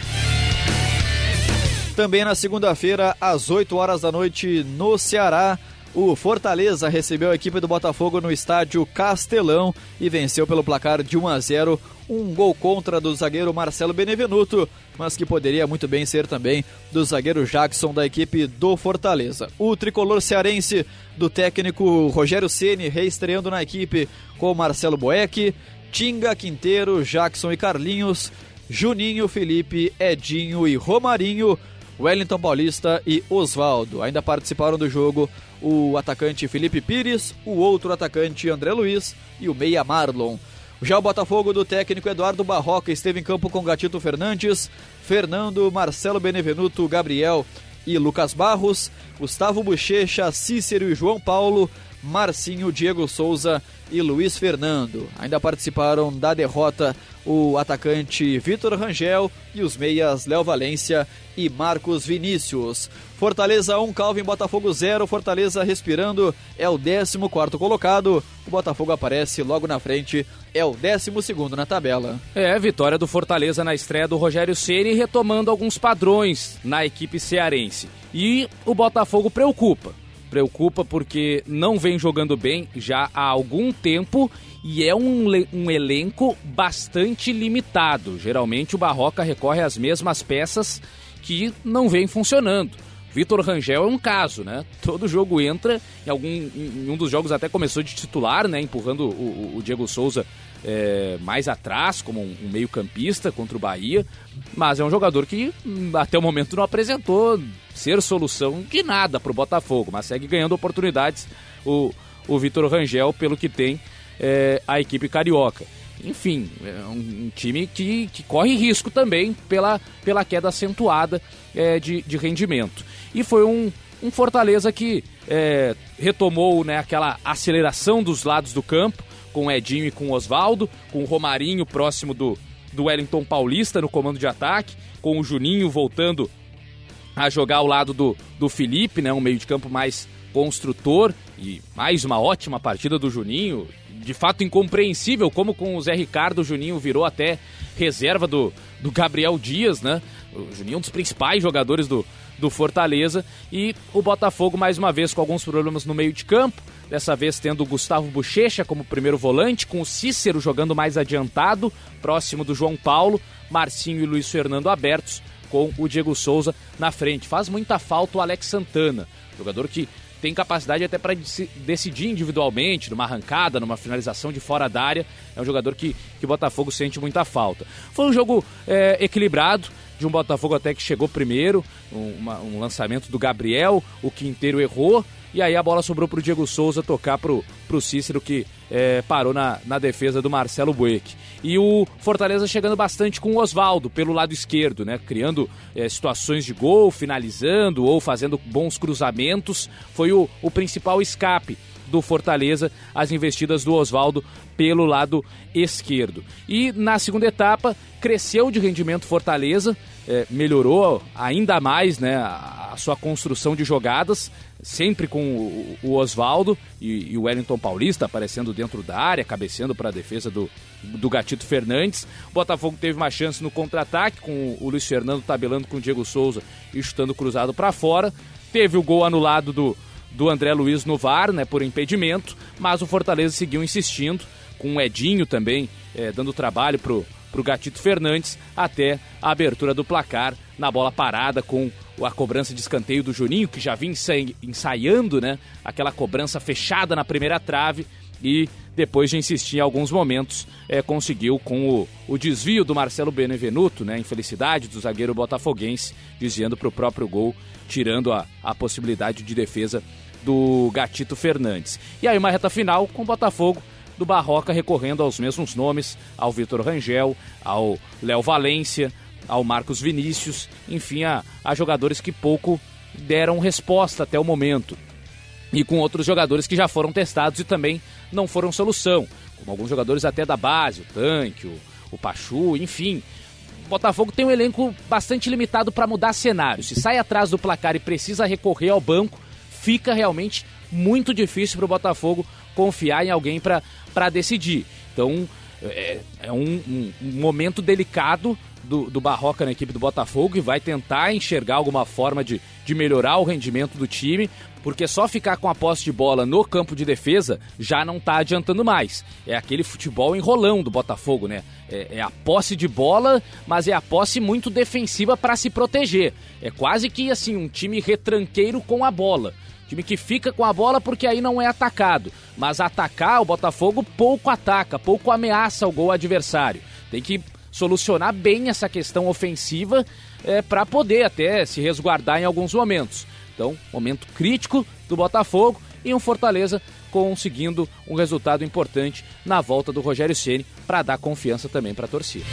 Também na segunda-feira, às 8 horas da noite, no Ceará, o Fortaleza recebeu a equipe do Botafogo no estádio Castelão e venceu pelo placar de 1 a 0, um gol contra do zagueiro Marcelo Benevenuto, mas que poderia muito bem ser também do zagueiro Jackson da equipe do Fortaleza. O tricolor cearense do técnico Rogério Ceni reestreando na equipe com Marcelo Boeck, Tinga, Quinteiro, Jackson e Carlinhos, Juninho, Felipe, Edinho e Romarinho. Wellington Paulista e Oswaldo. Ainda participaram do jogo o atacante Felipe Pires, o outro atacante André Luiz e o meia Marlon. Já o Botafogo do técnico Eduardo Barroca esteve em campo com Gatito Fernandes, Fernando, Marcelo Benevenuto, Gabriel e Lucas Barros, Gustavo Bochecha, Cícero e João Paulo, Marcinho, Diego Souza e Luiz Fernando. Ainda participaram da derrota o atacante Vitor Rangel e os meias Léo Valência e Marcos Vinícius. Fortaleza 1, Calvin Botafogo 0. Fortaleza respirando é o 14 colocado. O Botafogo aparece logo na frente, é o 12 na tabela. É, vitória do Fortaleza na estreia do Rogério Ceni retomando alguns padrões na equipe cearense. E o Botafogo preocupa preocupa porque não vem jogando bem já há algum tempo e é um, um elenco bastante limitado. Geralmente o Barroca recorre às mesmas peças que não vem funcionando. Vitor Rangel é um caso, né? Todo jogo entra, em, algum, em um dos jogos até começou de titular, né? Empurrando o, o Diego Souza é, mais atrás, como um, um meio-campista contra o Bahia. Mas é um jogador que hum, até o momento não apresentou ser solução de nada para o Botafogo, mas segue ganhando oportunidades o, o Vitor Rangel, pelo que tem é, a equipe carioca. Enfim, é um, um, time que, que corre risco também pela, pela queda acentuada é, de, de rendimento. E foi um, um Fortaleza que é, retomou né, aquela aceleração dos lados do campo, com o Edinho e com o Oswaldo, com o Romarinho próximo do, do Wellington Paulista no comando de ataque, com o Juninho voltando a jogar ao lado do, do Felipe, né, um meio de campo mais construtor e mais uma ótima partida do Juninho. De fato incompreensível como com o Zé Ricardo o Juninho virou até reserva do, do Gabriel Dias, né? O Juninho é um dos principais jogadores do, do Fortaleza e o Botafogo mais uma vez com alguns problemas no meio de campo, dessa vez tendo o Gustavo Bochecha como primeiro volante, com o Cícero jogando mais adiantado, próximo do João Paulo, Marcinho e Luiz Fernando abertos com o Diego Souza na frente. Faz muita falta o Alex Santana, jogador que tem capacidade até para decidir individualmente, numa arrancada, numa finalização de fora da área. É um jogador que, que o Botafogo sente muita falta. Foi um jogo é, equilibrado, de um Botafogo até que chegou primeiro, um, uma, um lançamento do Gabriel, o Quinteiro errou e aí a bola sobrou para o Diego Souza tocar para o Cícero que é, parou na, na defesa do Marcelo Bueck. E o Fortaleza chegando bastante com o Oswaldo pelo lado esquerdo, né? Criando é, situações de gol, finalizando ou fazendo bons cruzamentos. Foi o, o principal escape do Fortaleza, as investidas do Oswaldo pelo lado esquerdo. E na segunda etapa, cresceu de rendimento Fortaleza, é, melhorou ainda mais né, a, sua construção de jogadas, sempre com o, o Oswaldo e, e, o Wellington Paulista aparecendo dentro da área, cabeceando para a defesa do, do Gatito Fernandes. O Botafogo teve uma chance no contra-ataque, com o, o Luiz Fernando tabelando com o Diego Souza e chutando cruzado para fora. Teve o gol anulado do, do André Luiz no VAR, né, por impedimento, mas o Fortaleza seguiu insistindo, com o Edinho também é, dando trabalho pro, pro Gatito Fernandes, até a abertura do placar na bola parada com a cobrança de escanteio do Juninho, que já vinha ensaiando, né, aquela cobrança fechada na primeira trave e depois de insistir em alguns momentos, é, conseguiu com o, o desvio do Marcelo Benevenuto, né, infelicidade do zagueiro botafoguense, desviando para o próprio gol, tirando a, a possibilidade de defesa do Gatito Fernandes. E aí uma reta final com o Botafogo do Barroca recorrendo aos mesmos nomes, ao Vitor Rangel, ao Léo Valência, ao Marcos Vinícius, enfim, a, a jogadores que pouco deram resposta até o momento. E com outros jogadores que já foram testados e também não foram solução, como alguns jogadores até da base, o Tanque, o, o Pachu, enfim. O Botafogo tem um elenco bastante limitado para mudar cenário. Se sai atrás do placar e precisa recorrer ao banco, fica realmente muito difícil para o Botafogo confiar em alguém para decidir. Então é, é um, um, um, momento delicado do, do Barroca na equipe do Botafogo e vai tentar enxergar alguma forma de, de melhorar o rendimento do time, porque só ficar com a posse de bola no campo de defesa já não está adiantando mais. É aquele futebol enrolão do Botafogo, né? É, é, a posse de bola, mas é a posse muito defensiva para se proteger. É quase que assim um time retranqueiro com a bola. Time que fica com a bola porque aí não é atacado. Mas atacar, o Botafogo pouco ataca, pouco ameaça o gol adversário. Tem que solucionar bem essa questão ofensiva é, para poder até se resguardar em alguns momentos. Então, momento crítico do Botafogo e um Fortaleza conseguindo um resultado importante na volta do Rogério Ceni para dar confiança também para a torcida.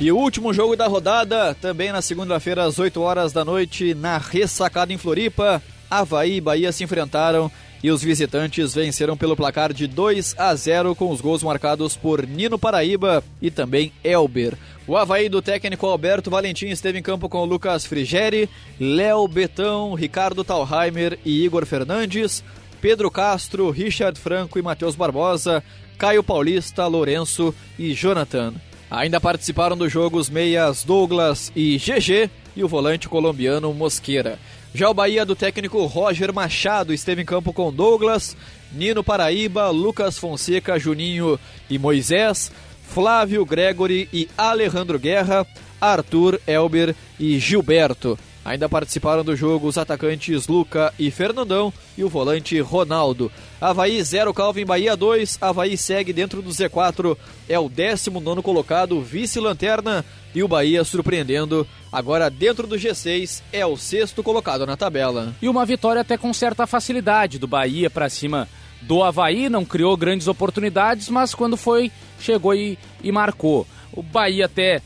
E o último jogo da rodada, também na segunda-feira, às 8 horas da noite, na ressacada em Floripa. Havaí e Bahia se enfrentaram e os visitantes venceram pelo placar de 2 a 0 com os gols marcados por Nino Paraíba e também Elber. O Havaí do técnico Alberto Valentim esteve em campo com Lucas Frigeri, Léo Betão, Ricardo Talheimer e Igor Fernandes, Pedro Castro, Richard Franco e Matheus Barbosa, Caio Paulista, Lourenço e Jonathan. Ainda participaram do jogo os meias Douglas e GG e o volante colombiano Mosqueira. Já o Bahia do técnico Roger Machado esteve em campo com Douglas, Nino Paraíba, Lucas Fonseca, Juninho e Moisés, Flávio Gregory e Alejandro Guerra, Arthur, Elber e Gilberto. Ainda participaram do jogo os atacantes Luca e Fernandão e o volante Ronaldo. Havaí 0, Calvin Bahia 2. Havaí segue dentro do Z4, é o 19 colocado, vice-lanterna. E o Bahia surpreendendo, agora dentro do G6, é o sexto colocado na tabela. E uma vitória até com certa facilidade do Bahia para cima do Havaí, não criou grandes oportunidades, mas quando foi, chegou e, e marcou. O Bahia até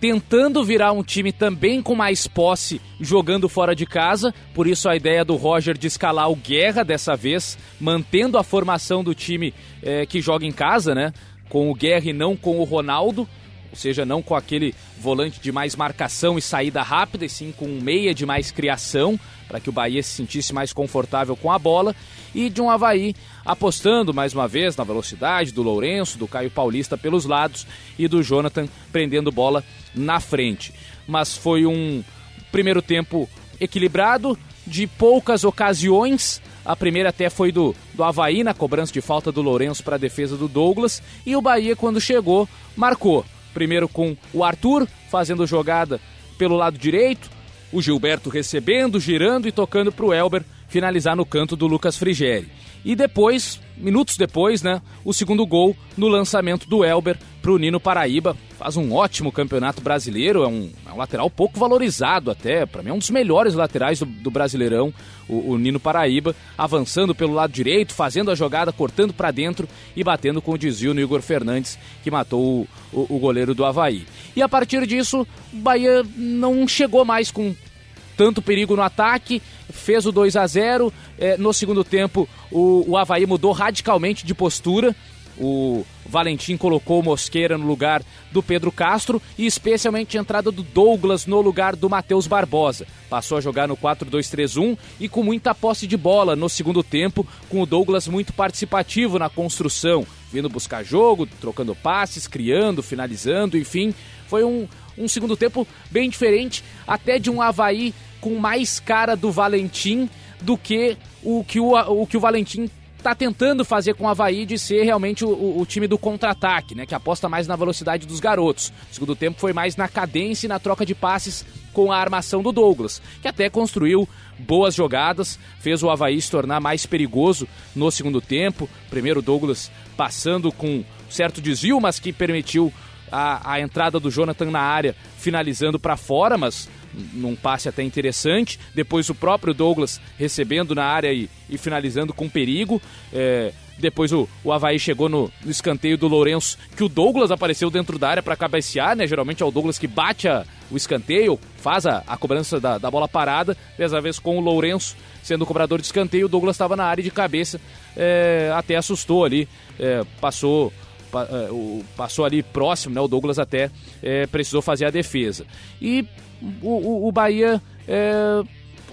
tentando virar um time também com mais posse jogando fora de casa. Por isso a ideia do Roger de escalar o Guerra dessa vez, mantendo a formação do time é, que joga em casa, né? Com o Guerra e não com o Ronaldo. Ou seja, não com aquele volante de mais marcação e saída rápida, e sim com um meia de mais criação, para que o Bahia se sentisse mais confortável com a bola. E de um Havaí apostando mais uma vez na velocidade do Lourenço, do Caio Paulista pelos lados e do Jonathan prendendo bola na frente. Mas foi um primeiro tempo equilibrado, de poucas ocasiões. A primeira até foi do, do Havaí na cobrança de falta do Lourenço para a defesa do Douglas. E o Bahia, quando chegou, marcou. Primeiro com o Arthur fazendo jogada pelo lado direito, o Gilberto recebendo, girando e tocando para o Elber, finalizar no canto do Lucas Frigeri. E depois, minutos depois, né, o segundo gol no lançamento do Elber para o Nino Paraíba. Faz um ótimo campeonato brasileiro, é um, é um lateral pouco valorizado até, para mim é um dos melhores laterais do, do Brasileirão, o, o, Nino Paraíba, avançando pelo lado direito, fazendo a jogada, cortando para dentro e batendo com o desvio no Igor Fernandes, que matou o, o, o goleiro do Havaí. E a partir disso, o Bahia não chegou mais com tanto perigo no ataque, fez o 2 a 0 é, No segundo tempo, o, o Havaí mudou radicalmente de postura. O Valentim colocou o Mosqueira no lugar do Pedro Castro e especialmente a entrada do Douglas no lugar do Matheus Barbosa. Passou a jogar no 4-2-3-1 e com muita posse de bola no segundo tempo, com o Douglas muito participativo na construção, vindo buscar jogo, trocando passes, criando, finalizando, enfim. Foi um, um segundo tempo bem diferente, até de um Havaí com mais cara do Valentim do que o que o, o, que o Valentim está tentando fazer com o Havaí de ser realmente o, o time do contra-ataque, né? Que aposta mais na velocidade dos garotos. O segundo tempo foi mais na cadência e na troca de passes com a armação do Douglas, que até construiu boas jogadas, fez o Havaí se tornar mais perigoso no segundo tempo. Primeiro Douglas passando com certo desvio, mas que permitiu a, a entrada do Jonathan na área, finalizando para fora, mas num passe até interessante. Depois o próprio Douglas recebendo na área e, e finalizando com perigo. É, depois o, o Havaí chegou no, no, escanteio do Lourenço, que o Douglas apareceu dentro da área para cabecear, né? Geralmente é o Douglas que bate a, o escanteio, faz a, a cobrança da, da, bola parada. Dessa vez com o Lourenço sendo o cobrador de escanteio, o Douglas estava na área de cabeça, é, até assustou ali, é, passou passou ali próximo, né? O Douglas até é, precisou fazer a defesa. E o, o, o Bahia é,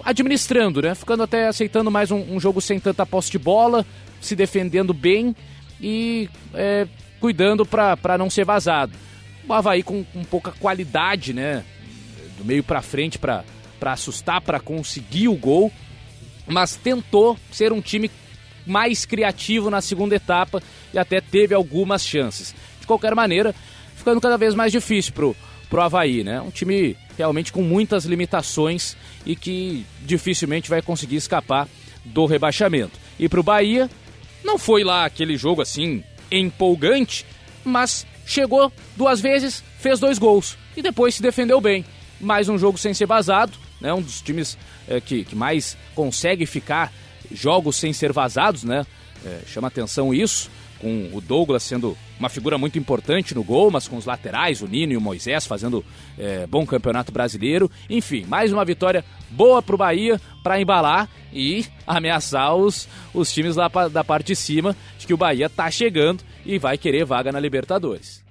administrando, né? Ficando até aceitando mais um, um, jogo sem tanta posse de bola, se defendendo bem e é, cuidando para não ser vazado. O Havaí com, com pouca qualidade, né? Do meio para frente para assustar, para conseguir o gol, mas tentou ser um time mais criativo na segunda etapa e até teve algumas chances. De qualquer maneira, ficando cada vez mais difícil pro, pro Havaí, né? Um time realmente com muitas limitações e que dificilmente vai conseguir escapar do rebaixamento. E para o Bahia, não foi lá aquele jogo assim empolgante, mas chegou duas vezes, fez dois gols e depois se defendeu bem. Mais um jogo sem ser vazado, né? um dos times é, que, que mais consegue ficar jogos sem ser vazados, né? É, chama atenção isso com o Douglas sendo uma figura muito importante no gol, mas com os laterais, o Nino e o Moisés fazendo é, bom campeonato brasileiro. Enfim, mais uma vitória boa para o Bahia para embalar e ameaçar os, os times lá pra, da parte de cima de que o Bahia tá chegando e vai querer vaga na Libertadores.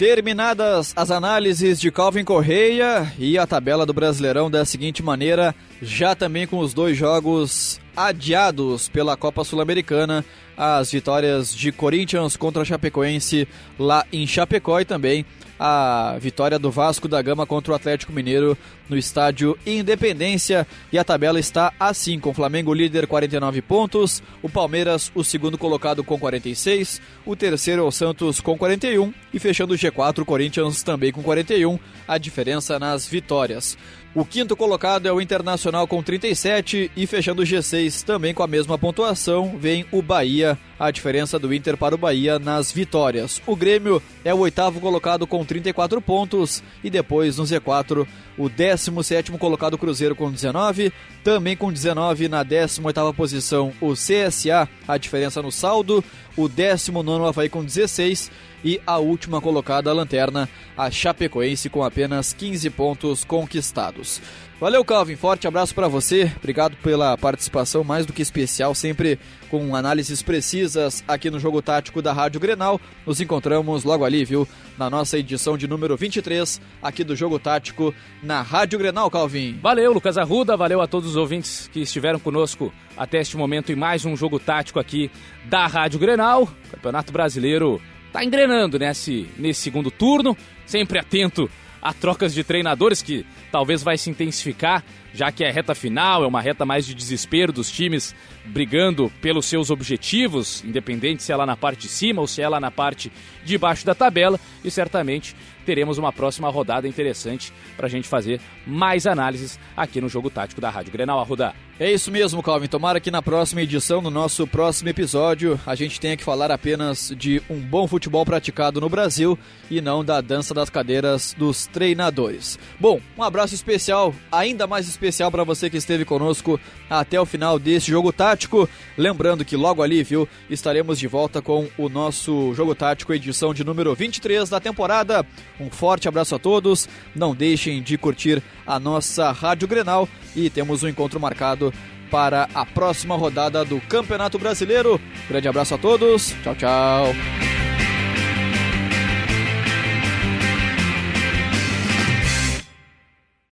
Terminadas as análises de Calvin Correia e a tabela do Brasileirão da seguinte maneira, já também com os dois jogos adiados pela Copa Sul-Americana, as vitórias de Corinthians contra Chapecoense lá em Chapecó e também a vitória do Vasco da Gama contra o Atlético Mineiro no estádio Independência. E a tabela está assim: com o Flamengo líder 49 pontos, o Palmeiras o segundo colocado com 46, o terceiro é o Santos com 41 e fechando o G4 o Corinthians também com 41, a diferença nas vitórias. O quinto colocado é o Internacional com 37 e fechando o G6 também com a mesma pontuação vem o Bahia, a diferença do Inter para o Bahia nas vitórias. O Grêmio é o oitavo colocado com 34 pontos e depois no Z4 o 17º colocado Cruzeiro com 19, também com 19 na 18ª posição o CSA, a diferença no saldo, o 19º Havaí com 16 e a última colocada a lanterna, a Chapecoense com apenas 15 pontos conquistados. Valeu, Calvin. Forte abraço para você. Obrigado pela participação mais do que especial, sempre com análises precisas aqui no Jogo Tático da Rádio Grenal. Nos encontramos logo ali, viu? Na nossa edição de número 23 aqui do Jogo Tático na Rádio Grenal, Calvin. Valeu, Lucas Arruda. Valeu a todos os ouvintes que estiveram conosco até este momento em mais um Jogo Tático aqui da Rádio Grenal. Campeonato Brasileiro tá engrenando nesse, nesse segundo turno. Sempre atento a trocas de treinadores que talvez vai se intensificar já que é reta final, é uma reta mais de desespero dos times brigando pelos seus objetivos, independente se é lá na parte de cima ou se é lá na parte de baixo da tabela, e certamente teremos uma próxima rodada interessante para a gente fazer mais análises aqui no Jogo Tático da Rádio Grenal Arruda. É isso mesmo, Calvin. Tomara que na próxima edição, no nosso próximo episódio, a gente tenha que falar apenas de um bom futebol praticado no Brasil e não da dança das cadeiras dos treinadores. Bom, um abraço especial, ainda mais especial para você que esteve conosco até o final desse jogo tático. Lembrando que logo ali, viu, estaremos de volta com o nosso jogo tático, edição de número 23 da temporada. Um forte abraço a todos. Não deixem de curtir a nossa Rádio Grenal e temos um encontro marcado para a próxima rodada do Campeonato Brasileiro. Grande abraço a todos. Tchau, tchau.